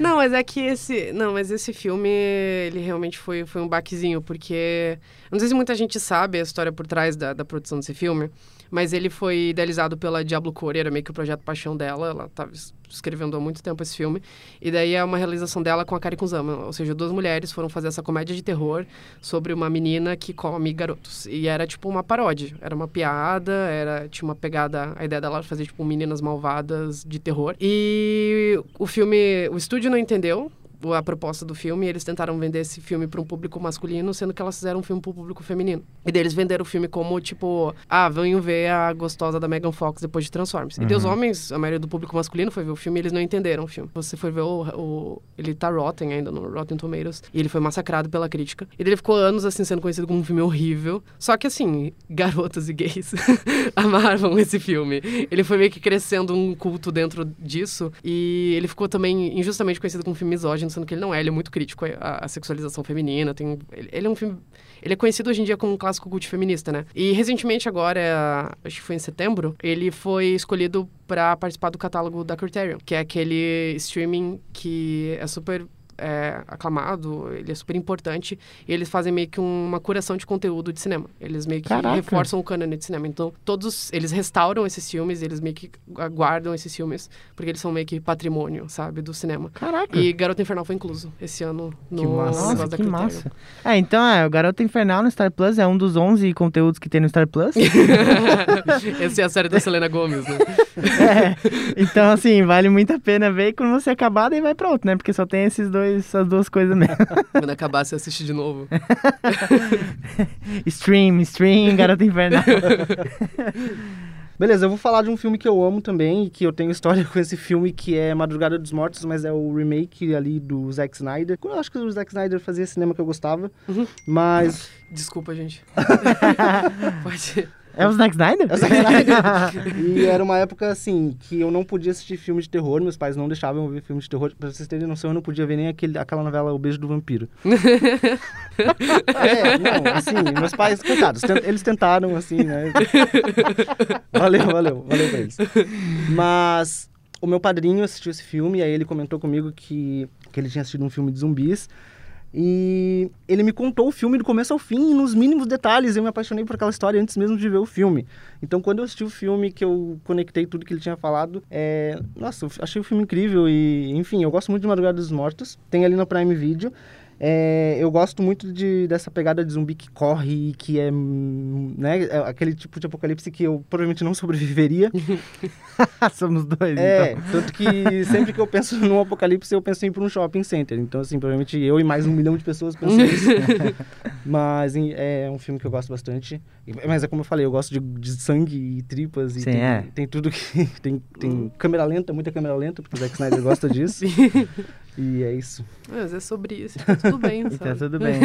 [SPEAKER 5] Não, mas é que esse. Não, mas esse filme, ele realmente foi, foi um baquezinho, porque. Não sei se muita gente sabe a história por trás da, da produção desse filme, mas ele foi idealizado pela Diablo Cody, era meio que o projeto paixão dela. Ela estava escrevendo há muito tempo esse filme. E daí é uma realização dela com a Kari Kusama. Ou seja, duas mulheres foram fazer essa comédia de terror sobre uma menina que come garotos. E era tipo uma paródia. Era uma piada, era, tinha uma pegada. A ideia dela era fazer tipo meninas malvadas de terror. E o filme. O estúdio não entendeu a proposta do filme e eles tentaram vender esse filme para um público masculino, sendo que elas fizeram um filme para o público feminino. E daí eles venderam o filme como, tipo, ah, venham ver a gostosa da Megan Fox depois de Transformers. E daí os homens, a maioria do público masculino foi ver o filme e eles não entenderam o filme. Você foi ver o, o- Ele tá Rotten ainda, no Rotten Tomatoes, e ele foi massacrado pela crítica. E daí ele ficou anos, assim, sendo conhecido como um filme horrível. Só que, assim, garotas e gays amavam esse filme. Ele foi meio que crescendo um culto dentro disso, e ele ficou também injustamente conhecido como um filme misógino, sendo que ele não é, ele é muito crítico à, à sexualização feminina. Tem, ele, ele é um filme. Ele é conhecido hoje em dia como um clássico cult feminista, né? E recentemente, agora, acho que foi em setembro, ele foi escolhido para participar do catálogo da Criterion, que é aquele streaming que é super é, aclamado, ele é super importante, e eles fazem meio que uma curação de conteúdo de cinema. Eles meio que
[SPEAKER 4] Caraca.
[SPEAKER 5] reforçam o cânone de cinema. Então, todos, eles restauram esses filmes, eles meio que guardam esses filmes, porque eles são meio que patrimônio, sabe, do cinema.
[SPEAKER 4] Caraca.
[SPEAKER 5] E Garota Infernal foi incluso esse ano no
[SPEAKER 3] Que massa.
[SPEAKER 4] Nossa, que massa. É, então é, o Garota Infernal no Star Plus é um dos 11 conteúdos que tem no Star Plus.
[SPEAKER 5] Essa é a série da Selena Gomez, né?
[SPEAKER 4] É, então, assim, vale muito a pena ver e quando você acabar, daí vai pra outro, né? Porque só tem esses dois, essas duas coisas mesmo.
[SPEAKER 5] Quando acabar, você assiste de novo.
[SPEAKER 4] stream, stream, Garota Infernal.
[SPEAKER 3] Beleza, eu vou falar de um filme que eu amo também e que eu tenho história com esse filme, que é Madrugada dos Mortos, mas é o remake ali do Zack Snyder. Eu acho que o Zack Snyder fazia cinema que eu gostava,
[SPEAKER 5] Uhum.
[SPEAKER 3] mas
[SPEAKER 5] Desculpa, gente. Pode.
[SPEAKER 4] É o Zack Snyder?
[SPEAKER 3] É o Zack Snyder. e era uma época, assim, que eu não podia assistir filme de terror, meus pais não deixavam eu ver filme de terror. Pra vocês terem noção, eu não podia ver nem aquele, aquela novela O Beijo do Vampiro. é, não, assim, meus pais, coitados, eles tentaram, assim, né? valeu, valeu, valeu pra eles. Mas o meu padrinho assistiu esse filme e aí ele comentou comigo que, que ele tinha assistido um filme de zumbis. E ele me contou o filme do começo ao fim, nos mínimos detalhes. Eu me apaixonei por aquela história antes mesmo de ver o filme. Então, quando eu assisti o filme, que eu conectei tudo que ele tinha falado, é... nossa, achei o filme incrível. E, enfim, eu gosto muito de Madrugada dos Mortos. Tem ali no Prime Video. É, eu gosto muito de, dessa pegada de zumbi que corre e que é, né, é aquele tipo de apocalipse que eu provavelmente não sobreviveria.
[SPEAKER 4] Somos dois,
[SPEAKER 3] é,
[SPEAKER 4] então.
[SPEAKER 3] tanto que sempre que eu penso num apocalipse, eu penso em ir para um shopping center. Então, assim, provavelmente eu e mais um milhão de pessoas pensam isso. Mas é um filme que eu gosto bastante. Mas é como eu falei, eu gosto de, de sangue e tripas. E
[SPEAKER 4] Sim,
[SPEAKER 3] tem,
[SPEAKER 4] é.
[SPEAKER 3] tem tudo que... Tem, tem câmera lenta, muita câmera lenta, porque o Zack Snyder gosta disso. E é isso.
[SPEAKER 5] Mas é sobre isso, tá tudo bem,
[SPEAKER 4] tá
[SPEAKER 5] sabe?
[SPEAKER 4] tudo bem.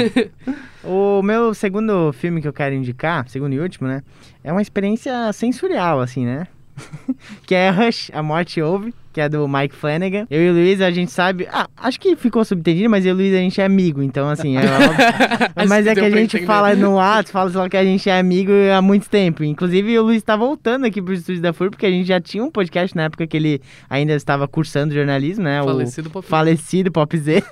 [SPEAKER 4] o meu segundo filme que eu quero indicar, segundo e último, né? É uma experiência sensorial, assim, né? que é Rush, A Morte Ouve, que é do Mike Flanagan. Eu e o Luiz, a gente sabe... Ah, acho que ficou subentendido, mas eu e o Luiz, a gente é amigo. Então, assim... É mas é que a gente fala no ato, fala só que a gente é amigo há muito tempo. Inclusive, o Luiz tá voltando aqui pro estúdio da FUR, porque a gente já tinha um podcast na época que ele ainda estava cursando jornalismo, né?
[SPEAKER 5] Falecido
[SPEAKER 4] o
[SPEAKER 5] Pop-
[SPEAKER 4] falecido Pop Z.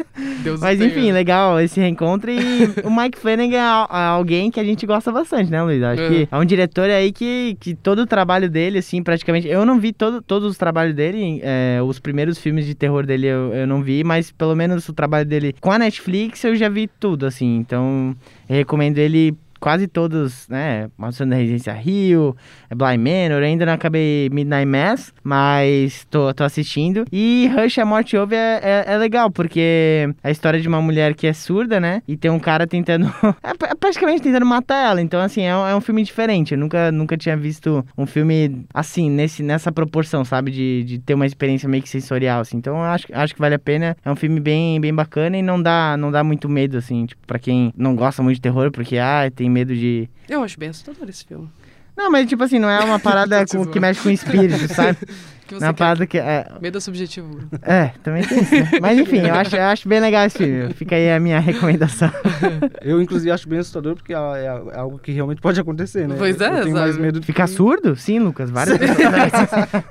[SPEAKER 5] Deus
[SPEAKER 4] Mas
[SPEAKER 5] o tenha.
[SPEAKER 4] enfim, legal esse reencontro. E o Mike Flanagan é é alguém que a gente gosta bastante, né, Luiz? Acho
[SPEAKER 5] É.
[SPEAKER 4] que é um diretor aí que, que todo o trabalho dele, assim, praticamente. Eu não vi todo, todos os trabalhos dele, é, os primeiros filmes de terror dele eu, eu não vi, mas pelo menos o trabalho dele com a Netflix eu já vi tudo, assim. Então, recomendo ele. Quase todos, né? Maldição da Residência Rio, Blind Manor, ainda não acabei Midnight Mass, mas tô, tô assistindo. E Rush, A Morte Ouve é, é, é legal, porque é a história de uma mulher que é surda, né? E tem um cara tentando, é pra- praticamente tentando matar ela. Então, assim, é, um- é um filme diferente. Eu nunca, nunca tinha visto um filme assim, nesse, nessa proporção, sabe? De, de ter uma experiência meio que sensorial, assim. Então, acho, acho que vale a pena. É um filme bem, bem bacana e não dá, não dá muito medo, assim, tipo, pra quem não gosta muito de terror, porque, ah, tem medo de...
[SPEAKER 5] Eu acho bem assustador esse filme.
[SPEAKER 4] Não, mas tipo assim, não é uma parada com- que mexe com o espírito, sabe?
[SPEAKER 5] Que
[SPEAKER 4] Não
[SPEAKER 5] você
[SPEAKER 4] é uma
[SPEAKER 5] quer?
[SPEAKER 4] parada que. É,
[SPEAKER 5] Medo é subjetivo.
[SPEAKER 4] é, também tem isso, né? Mas enfim, eu acho, eu acho bem legal esse filme. Fica aí a minha recomendação.
[SPEAKER 3] Eu, inclusive, acho bem assustador porque é, é- é algo que realmente pode acontecer, né?
[SPEAKER 5] Pois é,
[SPEAKER 3] Eu tenho mais medo de
[SPEAKER 4] Ficar surdo? Sim, Lucas. Várias vezes.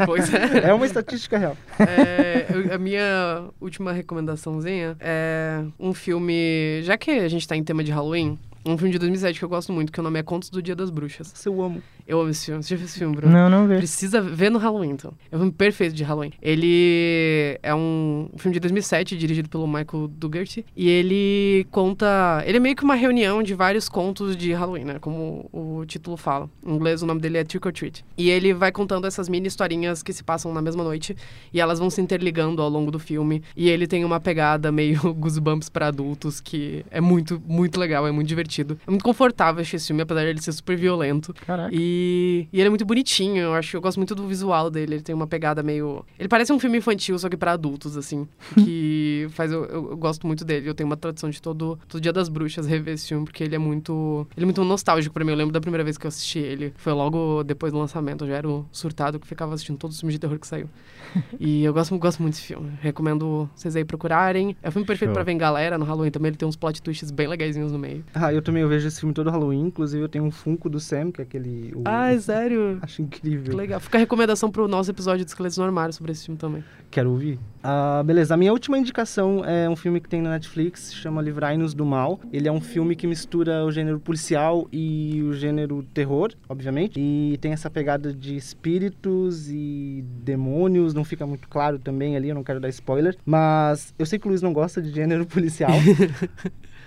[SPEAKER 5] pois é.
[SPEAKER 3] É uma estatística real.
[SPEAKER 5] É, eu- a minha última recomendaçãozinha é um filme. Já que a gente tá em tema de Halloween, um filme de 2007 que eu gosto muito, que o nome é Contos do Dia das Bruxas.
[SPEAKER 3] Eu amo.
[SPEAKER 5] Eu amo esse filme. Você já viu esse filme, Bruno?
[SPEAKER 4] Não, não vejo.
[SPEAKER 5] Precisa ver no Halloween, então. É um filme perfeito de Halloween. Ele é um filme de 2007, dirigido pelo Michael Dougherty. E ele conta... Ele é meio que uma reunião de vários contos de Halloween, né? Como o título fala. Em inglês, o nome dele é Trick or Treat. E ele vai contando essas mini historinhas que se passam na mesma noite. E elas vão se interligando ao longo do filme. E ele tem uma pegada meio Goosebumps pra adultos, que é muito, muito legal, é muito divertido. É muito confortável assistir esse filme, apesar de ele ser super violento.
[SPEAKER 4] Caraca.
[SPEAKER 5] E, e ele é muito bonitinho, eu acho. Eu gosto muito do visual dele. Ele tem uma pegada meio. Ele parece um filme infantil, só que pra adultos, assim. Que faz. Eu, eu, eu gosto muito dele. Eu tenho uma tradição de todo, todo Dia das Bruxas rever esse filme, porque ele é muito. Ele é muito nostálgico pra mim. Eu lembro da primeira vez que eu assisti ele. Foi logo depois do lançamento. Eu já era o surtado que ficava assistindo todos os filmes de terror que saiu. e eu gosto, gosto muito desse filme. Recomendo vocês aí procurarem. É um filme perfeito
[SPEAKER 4] Show.
[SPEAKER 5] pra ver em galera. No Halloween também ele tem uns plot twists bem legaisinhos no meio.
[SPEAKER 3] Ah, eu também eu vejo esse filme todo Halloween. Inclusive, eu tenho um Funko do Sam, que é aquele. o-
[SPEAKER 5] Ai, sério?
[SPEAKER 3] Acho incrível.
[SPEAKER 5] Que legal. Fica a recomendação pro nosso episódio de Esqueletos no Armário sobre esse filme também.
[SPEAKER 3] Quero ouvir. Ah, beleza. A minha última indicação é um filme que tem na Netflix, chama Livrai-nos do Mal. Ele é um filme que mistura o gênero policial e o gênero terror, obviamente. E tem essa pegada de espíritos e demônios. Não fica muito claro também ali, eu não quero dar spoiler. Mas eu sei que o Luiz não gosta de gênero policial.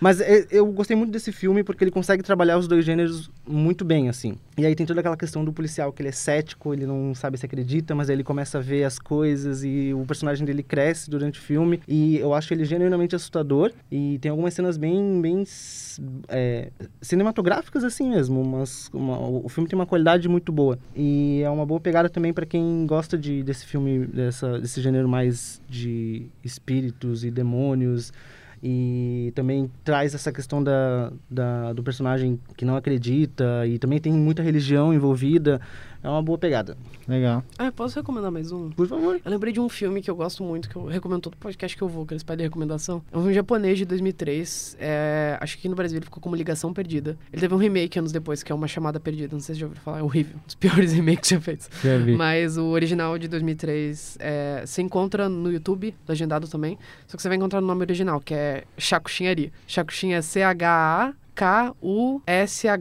[SPEAKER 3] Mas é- eu gostei muito desse filme porque ele consegue trabalhar os dois gêneros muito bem, assim. E aí tem toda aquela questão do policial, que ele é cético, ele não sabe se acredita, mas aí ele começa a ver as coisas e o personagem dele cresce durante o filme. E eu acho ele genuinamente assustador. E tem algumas cenas bem, bem é, cinematográficas assim mesmo. Mas uma- o filme tem uma qualidade muito boa. E é uma boa pegada também para quem gosta de, desse filme, dessa, desse gênero mais de espíritos e demônios. E também traz essa questão da, da, do personagem que não acredita e também tem muita religião envolvida. É uma boa pegada.
[SPEAKER 4] Legal.
[SPEAKER 5] Ah, posso recomendar mais um?
[SPEAKER 3] Por favor.
[SPEAKER 5] Eu lembrei de um filme que eu gosto muito, que eu recomendo todo podcast que eu vou, que eles pedem recomendação. É um filme japonês de 2003. É, acho que no Brasil ele ficou como Ligação Perdida. Ele teve um remake anos depois, que é Uma Chamada Perdida. Não sei se já ouviram falar, é horrível. Um dos piores remakes já feitos.
[SPEAKER 4] Já vi.
[SPEAKER 5] Mas o original de 2003 é, se encontra no YouTube, legendado também. Só que você vai encontrar no nome original, que é Shakushinari. Shakushin é C-H-A. K-U-S-H-I-N.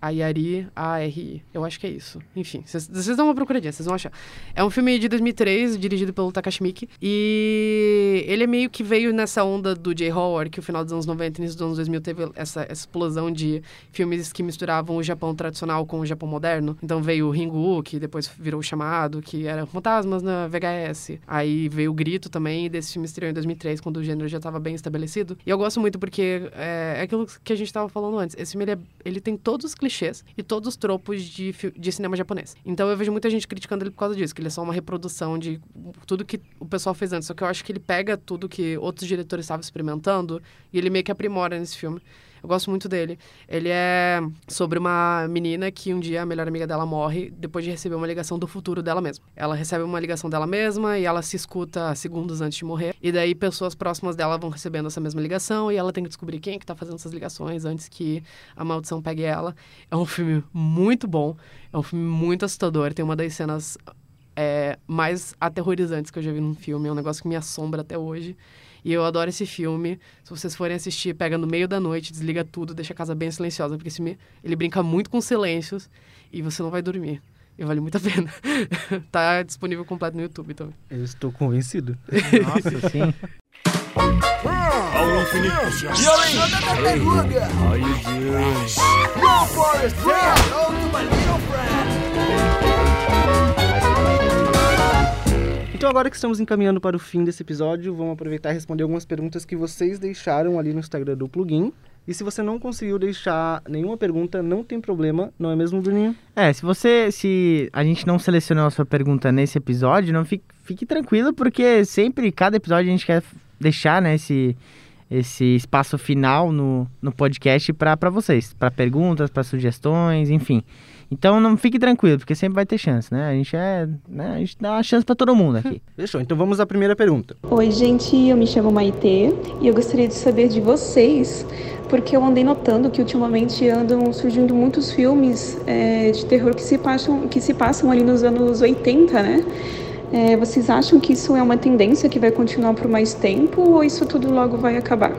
[SPEAKER 5] Ayari, A-R-I. Eu acho que é isso. Enfim, vocês dão uma procuradinha, vocês vão achar. É um filme de 2003, dirigido pelo Takashi Miike. E ele é meio que veio nessa onda do J-Horror, que no final dos anos 90 e início dos anos 2000 teve essa, explosão de filmes que misturavam o Japão tradicional com o Japão moderno. Então veio o Ringu, que depois virou o Chamado, que era Fantasmas na VHS. Aí veio o Grito também, desse filme estreou em 2003, quando o gênero já estava bem estabelecido. E eu gosto muito porque é, é aquilo que a gente estava falando antes. Esse filme, ele, é- ele tem todos os clichês e todos os tropos de, de cinema japonês. Então eu vejo muita gente criticando ele por causa disso, que ele é só uma reprodução de tudo que o pessoal fez antes. Só que eu acho que ele pega tudo que outros diretores estavam experimentando e ele meio que aprimora nesse filme. Eu gosto muito dele. Ele é sobre uma menina que um dia a melhor amiga dela morre depois de receber uma ligação do futuro dela mesma. Ela recebe uma ligação dela mesma e ela se escuta segundos antes de morrer. E daí pessoas próximas dela vão recebendo essa mesma ligação e ela tem que descobrir quem é que tá fazendo essas ligações antes que a maldição pegue ela. É um filme muito bom. É um filme muito assustador. Tem uma das cenas é, mais aterrorizantes que eu já vi num filme. É um negócio que me assombra até hoje. E eu adoro esse filme. Se vocês forem assistir, pega no meio da noite, desliga tudo, deixa a casa bem silenciosa, porque esse ele brinca muito com silêncios e você não vai dormir. E vale muito a pena. tá disponível completo no YouTube também.
[SPEAKER 3] Eu estou convencido.
[SPEAKER 4] Nossa, sim.
[SPEAKER 1] Ao infinito e além.
[SPEAKER 3] Então agora que estamos encaminhando para o fim desse episódio, vamos aproveitar e responder algumas perguntas que vocês deixaram ali no Instagram do Plugin. E se você não conseguiu deixar nenhuma pergunta, não tem problema, não é mesmo, Bruninho?
[SPEAKER 4] É, se você. Se a gente não selecionou a sua pergunta nesse episódio, não fique, fique tranquilo, porque sempre, cada episódio, a gente quer deixar, né, esse, esse espaço final no, no podcast para vocês, para perguntas, para sugestões, enfim. Então não fique tranquilo, porque sempre vai ter chance, né? A gente é. Né, a gente dá uma chance para todo mundo aqui.
[SPEAKER 3] Fechou, então vamos à primeira pergunta.
[SPEAKER 6] Oi, gente, eu me chamo Maitê e eu gostaria de saber de vocês, porque eu andei notando que ultimamente andam surgindo muitos filmes é, de terror que se, passam, que se passam ali nos anos 80, né? É, vocês acham que isso é uma tendência que vai continuar por mais tempo ou isso tudo logo vai acabar?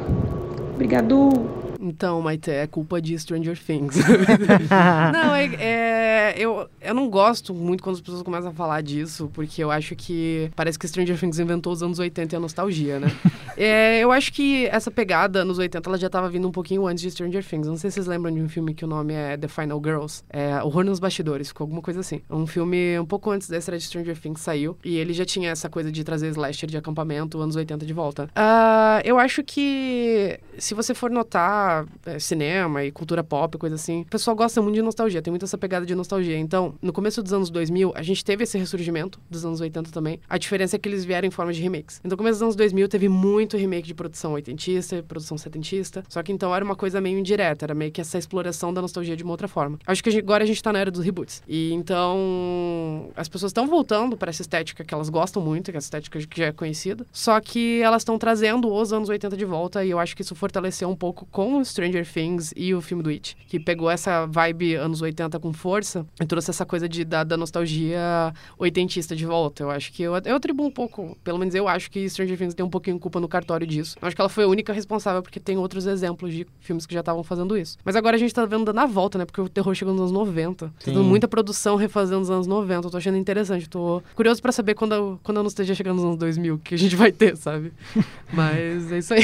[SPEAKER 6] Obrigado!
[SPEAKER 5] Então, Maite, é culpa de Stranger Things. não, é, é- eu, eu não gosto muito quando as pessoas começam a falar disso, porque eu acho que parece que Stranger Things inventou os anos 80 e a nostalgia, né? É, eu acho que essa pegada nos 80 ela já tava vindo um pouquinho antes de Stranger Things. Não sei se vocês lembram de um filme que o nome é The Final Girls. É Horror nos Bastidores, ficou alguma coisa assim. Um filme um pouco antes da estreia de Stranger Things saiu. E ele já tinha essa coisa de trazer slasher de acampamento, anos 80 de volta. Ah, eu acho que se você for notar é, cinema e cultura pop, coisa assim, o pessoal gosta muito de nostalgia, tem muito essa pegada de nostalgia. Então, no começo dos anos 2000, a gente teve esse ressurgimento dos anos 80 também. A diferença é que eles vieram em forma de remakes. Então, no começo dos anos 2000, teve muito remake de produção oitentista, produção setentista. Só que então era uma coisa meio indireta, era meio que essa exploração da nostalgia de uma outra forma. Acho que a gente- agora a gente tá na era dos reboots. E então, as pessoas estão voltando para essa estética que elas gostam muito, que é essa estética que já é conhecida. Só que elas estão trazendo os anos 80 de volta e eu acho que isso fortaleceu um pouco com Stranger Things e o filme do It, que pegou essa vibe anos 80 com força e trouxe essa coisa de, da, da nostalgia oitentista de volta. Eu acho que eu, eu atribuo um pouco, pelo menos eu acho que Stranger Things tem um pouquinho de culpa no cartório disso. Eu acho que ela foi a única responsável, porque tem outros exemplos de filmes que já estavam fazendo isso. Mas agora a gente tá vendo na volta, né? Porque o terror chegou nos anos 90. Tá tendo muita produção refazendo os anos 90. Eu tô achando interessante. Tô curioso pra saber quando, eu- quando eu não esteja chegando nos anos 2000, o que a gente vai ter, sabe? Mas é isso aí.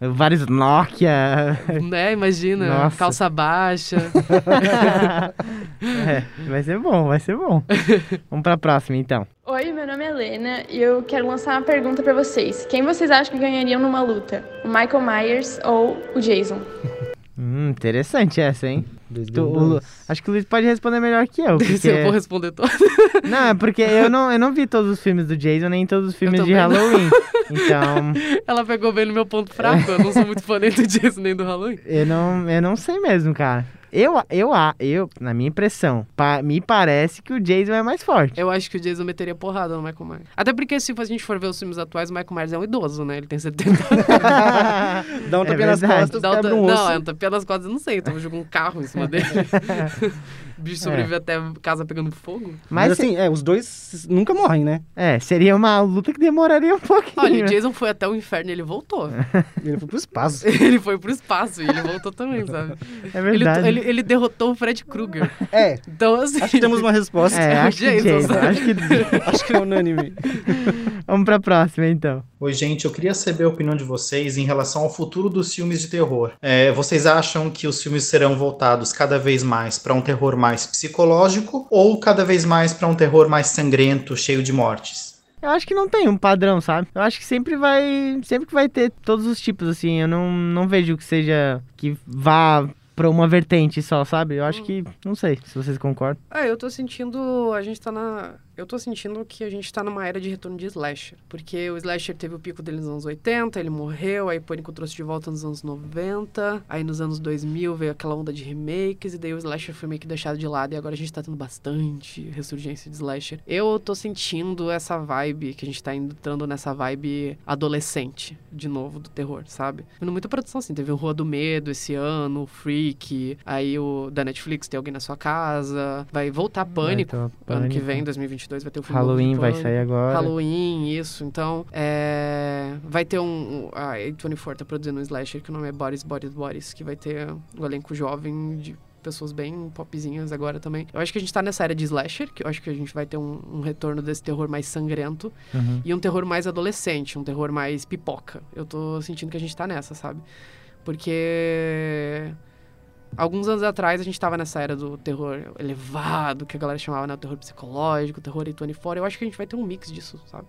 [SPEAKER 4] Vários Nokia.
[SPEAKER 5] né? Imagina.
[SPEAKER 4] Nossa.
[SPEAKER 5] Calça baixa.
[SPEAKER 4] É, vai ser bom, vai ser bom. Vamos pra próxima, então.
[SPEAKER 7] Oi, meu nome é Helena e eu quero lançar uma pergunta pra vocês. Quem vocês acham que ganhariam numa luta? O Michael Myers ou o Jason?
[SPEAKER 4] Hum, interessante essa, hein? Tu- o acho que o Luiz pode responder melhor que eu.
[SPEAKER 5] Se eu vou
[SPEAKER 4] Porque...
[SPEAKER 5] responder todo.
[SPEAKER 4] Não, é porque eu não, eu não vi todos os filmes do Jason, nem todos os filmes de
[SPEAKER 5] também não.
[SPEAKER 4] Halloween. Então,
[SPEAKER 5] Ela pegou bem no meu ponto fraco. Eu não sou muito fã nem do Jason nem do Halloween.
[SPEAKER 4] eu não, eu não sei mesmo, cara. Eu, eu, a- eu, na minha impressão, pa- me parece que o Jason é mais forte.
[SPEAKER 5] Eu acho que o Jason meteria porrada no Michael Myers. Até porque se a gente for ver os filmes atuais, o Michael Myers é um idoso, né? Ele tem 70 anos.
[SPEAKER 3] Dá um
[SPEAKER 4] É
[SPEAKER 3] tapinha nas
[SPEAKER 4] verdade.
[SPEAKER 3] costas,
[SPEAKER 5] Dá um
[SPEAKER 3] quebra
[SPEAKER 5] ta-
[SPEAKER 3] um osso.
[SPEAKER 5] Não, é um tapinha nas costas, eu não sei. Então joga um carro em cima dele. O bicho sobrevive até casa pegando fogo.
[SPEAKER 3] Mas,
[SPEAKER 4] Mas, se-
[SPEAKER 3] assim, é, os dois nunca morrem, né?
[SPEAKER 4] é, seria uma luta que demoraria um pouquinho.
[SPEAKER 5] Olha, o? Jason foi até o inferno e ele voltou.
[SPEAKER 3] Ele foi pro espaço.
[SPEAKER 5] ele foi pro espaço e ele voltou também, sabe?
[SPEAKER 4] É
[SPEAKER 5] Ele,
[SPEAKER 4] verdade.
[SPEAKER 5] ele, ele derrotou o Fred Krueger.
[SPEAKER 3] É,
[SPEAKER 5] Então, assim.
[SPEAKER 3] acho que temos uma resposta.
[SPEAKER 4] É, acho que
[SPEAKER 5] Jason,
[SPEAKER 4] Jason,
[SPEAKER 5] sabe?
[SPEAKER 4] acho que...
[SPEAKER 3] Acho que é unânime.
[SPEAKER 4] Vamos pra próxima, então.
[SPEAKER 8] Oi, gente, eu queria saber a opinião de vocês em relação ao futuro dos filmes de terror. É, vocês acham que os filmes serão voltados cada vez mais para um terror mais psicológico ou cada vez mais para um terror mais sangrento, cheio de mortes?
[SPEAKER 4] Eu acho que não tem um padrão, sabe? Eu acho que sempre vai. Sempre que vai ter todos os tipos, assim. Eu não, não vejo que seja. que vá pra uma vertente só, sabe? Eu acho que. Não sei se vocês concordam.
[SPEAKER 5] Ah, eu tô sentindo. A gente tá na. Eu tô sentindo que a gente tá numa era de retorno de slasher. Porque o slasher teve o pico dele nos anos 80, ele morreu, aí o Pânico trouxe de volta nos anos 90, aí nos anos 2000 veio aquela onda de remakes, e daí o slasher foi meio que deixado de lado, e agora a gente tá tendo bastante ressurgência de slasher. Eu tô sentindo essa vibe, que a gente tá entrando nessa vibe adolescente, de novo, do terror, sabe? Tendo muita produção, assim, teve o Rua do Medo esse ano, o Freak, aí o da Netflix, Tem Alguém na Sua Casa, vai voltar Pânico,
[SPEAKER 4] Vai ter o
[SPEAKER 5] ano que
[SPEAKER 4] Pânico.
[SPEAKER 5] vem, 2022, vai ter o filme
[SPEAKER 4] Halloween vai sair agora.
[SPEAKER 5] Halloween, isso. Então, é, vai ter um. A A24 tá produzindo um slasher que o nome é Bodies, Bodies, Bodies, que vai ter um elenco jovem de pessoas bem popzinhas agora também. Eu acho que a gente tá nessa era de slasher, que eu acho que a gente vai ter um, um retorno desse terror mais sangrento
[SPEAKER 4] Uhum.
[SPEAKER 5] e um terror mais adolescente, um terror mais pipoca. Eu tô sentindo que a gente tá nessa, sabe? Porque. Alguns anos atrás a gente tava nessa era do terror elevado, que a galera chamava, né? O terror psicológico, o terror A24. Eu acho que a gente vai ter um mix disso, sabe?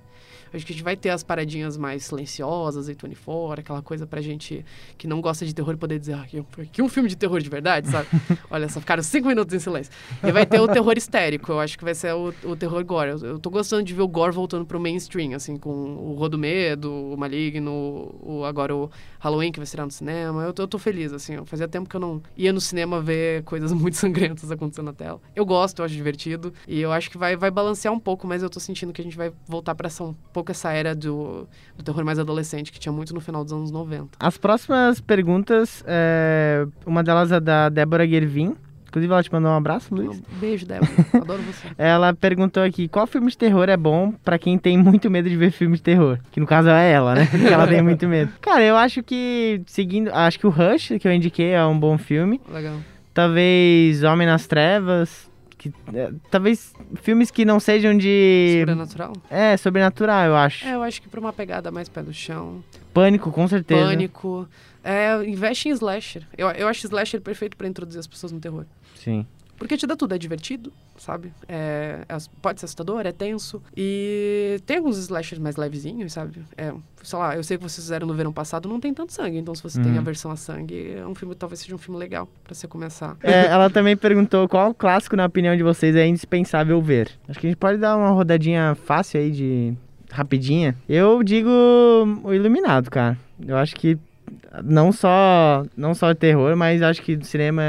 [SPEAKER 5] Acho que a gente vai ter as paradinhas mais silenciosas, A24, aquela coisa pra gente que não gosta de terror poder dizer, ah, aqui um filme de terror de verdade, sabe? Olha só, ficaram cinco minutos em silêncio. E vai ter o terror histérico, eu acho que vai ser o, o terror gore. Eu, eu tô gostando de ver o gore voltando pro mainstream, assim, com o Rodo Medo, o Maligno, o, agora o Halloween que vai estrear no cinema. Eu tô, eu tô feliz, assim. Fazia tempo que eu não ia no cinema ver coisas muito sangrentas acontecendo na tela. Eu gosto, eu acho divertido. E eu acho que vai, vai balancear um pouco, mas eu tô sentindo que a gente vai voltar pra essa, um pouco essa era do, do terror mais adolescente, que tinha muito no final dos anos 90.
[SPEAKER 4] As próximas perguntas, é, uma delas é da Débora Guervin. Inclusive, ela te mandou um abraço, Luiz.
[SPEAKER 5] Um beijo, Débora. Adoro você.
[SPEAKER 4] Ela perguntou aqui, qual filme de terror é bom pra quem tem muito medo de ver filme de terror? Que no caso é ela, né? Porque ela tem muito medo. Cara, eu acho que, seguindo, acho que o Rush, que eu indiquei, é um bom filme.
[SPEAKER 5] Legal.
[SPEAKER 4] Talvez Homem nas Trevas. Que, é, talvez filmes que não sejam de...
[SPEAKER 5] Sobrenatural?
[SPEAKER 4] É, sobrenatural, eu acho.
[SPEAKER 5] É, eu acho que pra uma pegada mais pé no chão.
[SPEAKER 4] Pânico, com certeza.
[SPEAKER 5] Pânico. É, investe em slasher. Eu, eu acho slasher perfeito pra introduzir as pessoas no terror.
[SPEAKER 4] Sim.
[SPEAKER 5] Porque te dá tudo, é divertido, sabe? É, é- pode ser assustador, é tenso. E tem alguns slashers mais levezinhos, sabe? É, sei lá, eu sei que vocês fizeram no verão passado, não tem tanto sangue. Então, se você tem
[SPEAKER 4] Uhum.
[SPEAKER 5] aversão a sangue, é um filme, talvez seja um filme legal pra você começar.
[SPEAKER 4] É, ela também perguntou qual clássico, na opinião de vocês, é indispensável ver. Acho que a gente pode dar uma rodadinha fácil aí de. rapidinha. Eu digo o Iluminado, cara. Eu acho que não só não só terror, mas acho que do cinema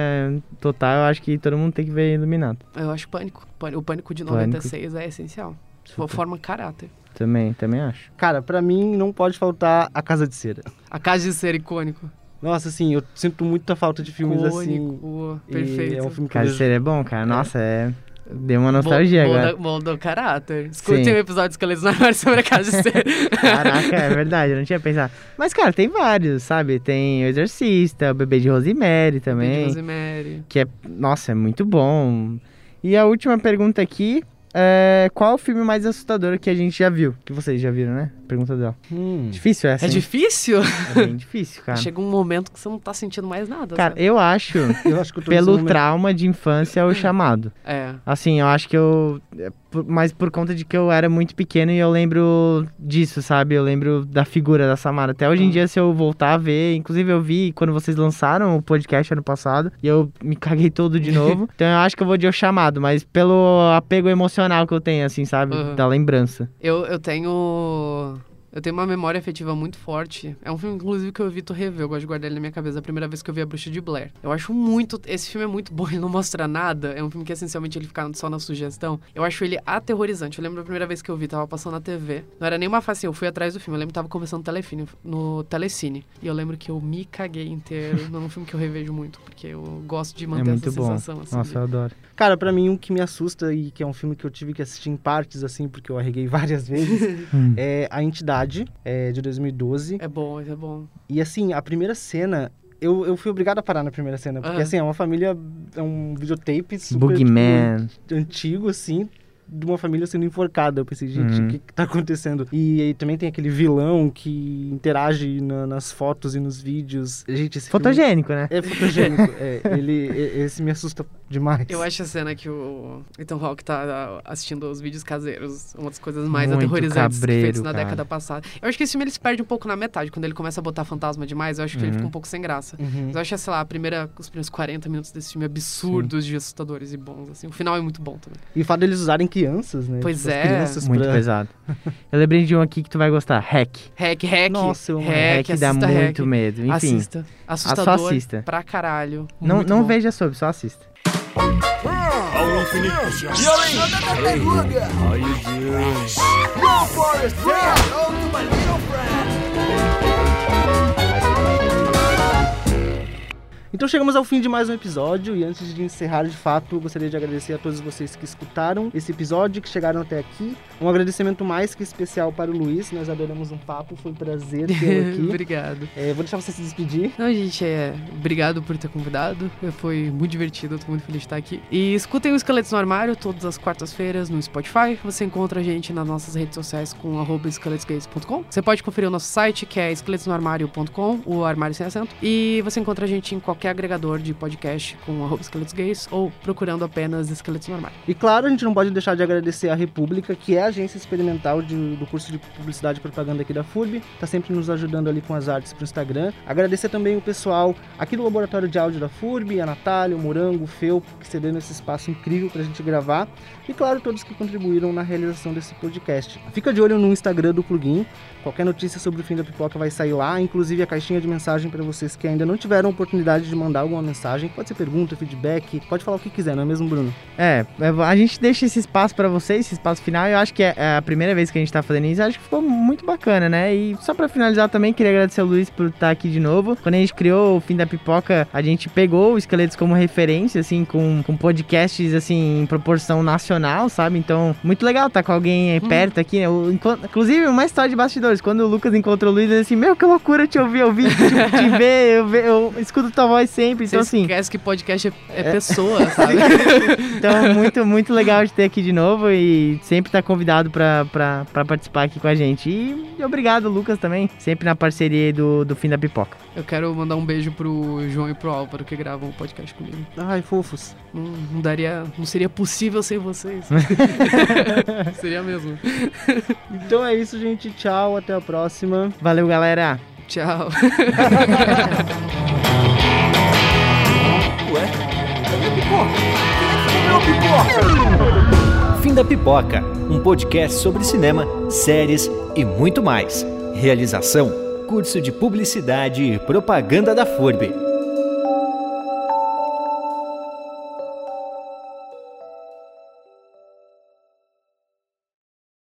[SPEAKER 4] total, eu acho que todo mundo tem que ver Iluminado.
[SPEAKER 5] Eu acho Pânico. O Pânico de
[SPEAKER 4] Pânico.
[SPEAKER 5] 96 é essencial.
[SPEAKER 4] Super.
[SPEAKER 5] Forma caráter.
[SPEAKER 4] Também, também acho.
[SPEAKER 3] Cara, pra mim não pode faltar A Casa de Cera.
[SPEAKER 5] A Casa de Ser icônico.
[SPEAKER 3] Nossa, assim, eu sinto muita falta de filmes assim.
[SPEAKER 5] Icônico.
[SPEAKER 3] e
[SPEAKER 5] Perfeito.
[SPEAKER 3] É um filme que eu
[SPEAKER 4] Cara,
[SPEAKER 3] vejo-
[SPEAKER 4] isso é bom, cara. Nossa, é. Deu uma nostalgia
[SPEAKER 5] Mol-
[SPEAKER 4] agora.
[SPEAKER 5] molda- Molda o caráter. Escutem
[SPEAKER 4] Sim.
[SPEAKER 5] o episódio Esqueletos na Armário sobre a Casa de Ser.
[SPEAKER 4] Caraca, é verdade, eu não tinha pensado. Mas, cara, tem vários, sabe? Tem O Exorcista, o Bebê de Rosemary também.
[SPEAKER 5] Beijo, Rosemary.
[SPEAKER 4] que é, nossa, é muito bom. E a última pergunta aqui é qual o filme mais assustador que a gente já viu? Que vocês já viram, né? Pergunta dela.
[SPEAKER 3] Hum.
[SPEAKER 4] Difícil essa,
[SPEAKER 5] É
[SPEAKER 4] hein?
[SPEAKER 5] difícil?
[SPEAKER 4] É bem difícil, cara.
[SPEAKER 5] Chega um momento que você não tá sentindo mais nada.
[SPEAKER 4] Cara,
[SPEAKER 5] sabe?
[SPEAKER 4] eu acho,
[SPEAKER 3] Eu acho que eu
[SPEAKER 4] pelo trauma de infância, o chamado.
[SPEAKER 5] É.
[SPEAKER 4] Assim, eu acho que eu. é, Mas por conta de que eu era muito pequeno e eu lembro disso, sabe? Eu lembro da figura da Samara. Até hoje em
[SPEAKER 5] Ah.
[SPEAKER 4] dia, se eu voltar a ver, inclusive eu vi quando vocês lançaram o podcast ano passado, e eu me caguei todo de novo. então eu acho que eu vou de o chamado, mas pelo apego emocional que eu tenho, assim, sabe?
[SPEAKER 5] Aham.
[SPEAKER 4] Da lembrança.
[SPEAKER 5] Eu, eu tenho. Eu tenho uma memória afetiva muito forte. É um filme, inclusive, que eu evito rever. Eu gosto de guardar ele na minha cabeça. A primeira vez que eu vi A Bruxa de Blair. Eu acho muito. Esse filme é muito bom, ele não mostra nada. É um filme que, essencialmente, ele fica só na sugestão. Eu acho ele aterrorizante. Eu lembro da primeira vez que eu vi, tava passando na TV. Não era nem uma face, eu fui atrás do filme. Eu lembro que tava começando no Telefine, no Telecine. E eu lembro que eu me caguei inteiro. não é um filme que eu revejo muito, porque eu gosto de manter
[SPEAKER 4] é
[SPEAKER 5] essa
[SPEAKER 4] muito bom.
[SPEAKER 5] sensação. Assim,
[SPEAKER 4] Nossa,
[SPEAKER 5] de-
[SPEAKER 4] eu adoro.
[SPEAKER 3] Cara, pra mim, um que me assusta e que é um filme que eu tive que assistir em partes, assim, porque eu arreguei várias vezes,
[SPEAKER 4] Hum.
[SPEAKER 3] é A Entidade, é, de 2012.
[SPEAKER 5] É bom, é bom.
[SPEAKER 3] E, assim, a primeira cena... Eu, eu fui obrigado a parar na primeira cena, porque,
[SPEAKER 5] Ah.
[SPEAKER 3] assim, é uma família... É um videotape super,
[SPEAKER 4] Boogeyman.
[SPEAKER 3] tipo, antigo, assim, de uma família sendo enforcada. Eu pensei, gente,
[SPEAKER 4] Uhum.
[SPEAKER 3] o que, que tá acontecendo? E aí também tem aquele vilão que interage na- nas fotos e nos vídeos. Gente, esse filme
[SPEAKER 4] Fotogênico, né?
[SPEAKER 3] É fotogênico. é, ele, esse me assusta demais.
[SPEAKER 5] Eu acho a cena que o Ethan Hawke tá assistindo os vídeos caseiros uma das coisas mais
[SPEAKER 4] Muito
[SPEAKER 5] aterrorizantes
[SPEAKER 4] cabreiro,
[SPEAKER 5] feitas na
[SPEAKER 4] cara.
[SPEAKER 5] década passada. Eu acho que esse filme ele se perde um pouco na metade, quando ele começa a botar fantasma demais, eu acho que ele
[SPEAKER 4] Uhum.
[SPEAKER 5] fica um pouco sem graça.
[SPEAKER 3] Uhum.
[SPEAKER 5] Mas eu acho, sei lá, a primeira, os primeiros 40 minutos desse filme absurdos de assustadores e bons, assim. O final é muito bom também.
[SPEAKER 3] E o fato deles usarem crianças, né?
[SPEAKER 5] Pois
[SPEAKER 3] Tipo,
[SPEAKER 5] é.
[SPEAKER 3] crianças
[SPEAKER 4] Muito
[SPEAKER 3] pra-
[SPEAKER 4] pesado. Eu lembrei de um aqui que tu vai gostar. Hack.
[SPEAKER 5] Hack, hack.
[SPEAKER 3] Nossa, eu amo
[SPEAKER 5] hack,
[SPEAKER 4] Hack dá muito
[SPEAKER 5] hack.
[SPEAKER 4] medo. Enfim,
[SPEAKER 5] Assista. Assustador
[SPEAKER 4] assista.
[SPEAKER 5] pra caralho.
[SPEAKER 4] não, não
[SPEAKER 5] bom.
[SPEAKER 4] veja sobre, só assista.
[SPEAKER 1] Ao infinito e além. Hey, how you doing?
[SPEAKER 3] Então chegamos ao fim de mais um episódio e antes de encerrar de fato, gostaria de agradecer a todos vocês que escutaram esse episódio, que chegaram até aqui. Um agradecimento mais que especial para o Luiz, nós adoramos um papo, foi um prazer tê-lo aqui.
[SPEAKER 5] Obrigado.
[SPEAKER 3] É, vou deixar você se despedir.
[SPEAKER 5] Não, gente, é. Obrigado por ter convidado. Foi muito divertido, tô muito feliz de estar aqui. E escutem o Esqueletos no Armário todas as quartas-feiras no Spotify. Você encontra a gente nas nossas redes sociais com arroba esqueletosgays.com. Você pode conferir o nosso site, que é esqueletosnoarmário.com, o armário sem acento. E você encontra a gente em qualquer agregador de podcast com arroba esqueletos gays ou procurando apenas esqueletos no armário.
[SPEAKER 3] E claro, a gente não pode deixar de agradecer a República, que é a agência experimental de- do curso de Publicidade e Propaganda aqui da FURB, tá sempre nos ajudando ali com as artes pro Instagram. Agradecer também o pessoal aqui do Laboratório de Áudio da FURB, a Natália, o Morango, o Fel, que cederam esse espaço incrível pra gente gravar. E claro, todos que contribuíram na realização desse podcast. Fica de olho no Instagram do Plugin, qualquer notícia sobre o fim da pipoca vai sair lá, inclusive a caixinha de mensagem para vocês que ainda não tiveram oportunidade de mandar alguma mensagem. Pode ser pergunta, feedback, pode falar o que quiser, não é mesmo, Bruno?
[SPEAKER 4] É, é, a gente deixa esse espaço pra vocês, esse espaço final. Eu acho que é é a primeira vez que a gente tá fazendo isso. Acho que ficou muito bacana, né? E só pra finalizar também, queria agradecer ao Luiz por estar aqui de novo. Quando a gente criou o Fim da Pipoca, a gente pegou o Esqueletos como referência, assim, com, com podcasts, assim, em proporção nacional, sabe? Então, muito legal estar com alguém aí perto aqui, né? O- inclusive, uma história de bastidores. Quando o Lucas encontrou o Luiz, ele assim, meu, que loucura te ouvir, ouvir, tipo, te ver, eu, ver- eu escuto tua voz sempre.
[SPEAKER 5] Você
[SPEAKER 4] Então, assim,
[SPEAKER 5] esquece que podcast é, é pessoa, sabe?
[SPEAKER 4] então, muito, muito legal de ter aqui de novo e sempre estar convidado pra, pra, pra participar aqui com a gente. E obrigado, Lucas, também, sempre na parceria do, do Fim da Pipoca.
[SPEAKER 5] Eu quero mandar um beijo pro João e pro Álvaro que gravam o podcast comigo.
[SPEAKER 3] Ai, fofos.
[SPEAKER 5] Não, não daria. Não seria possível sem vocês. seria mesmo.
[SPEAKER 3] Então é isso, gente. Tchau, até a próxima.
[SPEAKER 4] Valeu, galera!
[SPEAKER 5] Tchau.
[SPEAKER 1] Pipoca?
[SPEAKER 2] Fim da Pipoca, um podcast sobre cinema, séries e muito mais. Realização: Curso de Publicidade e Propaganda da FURB.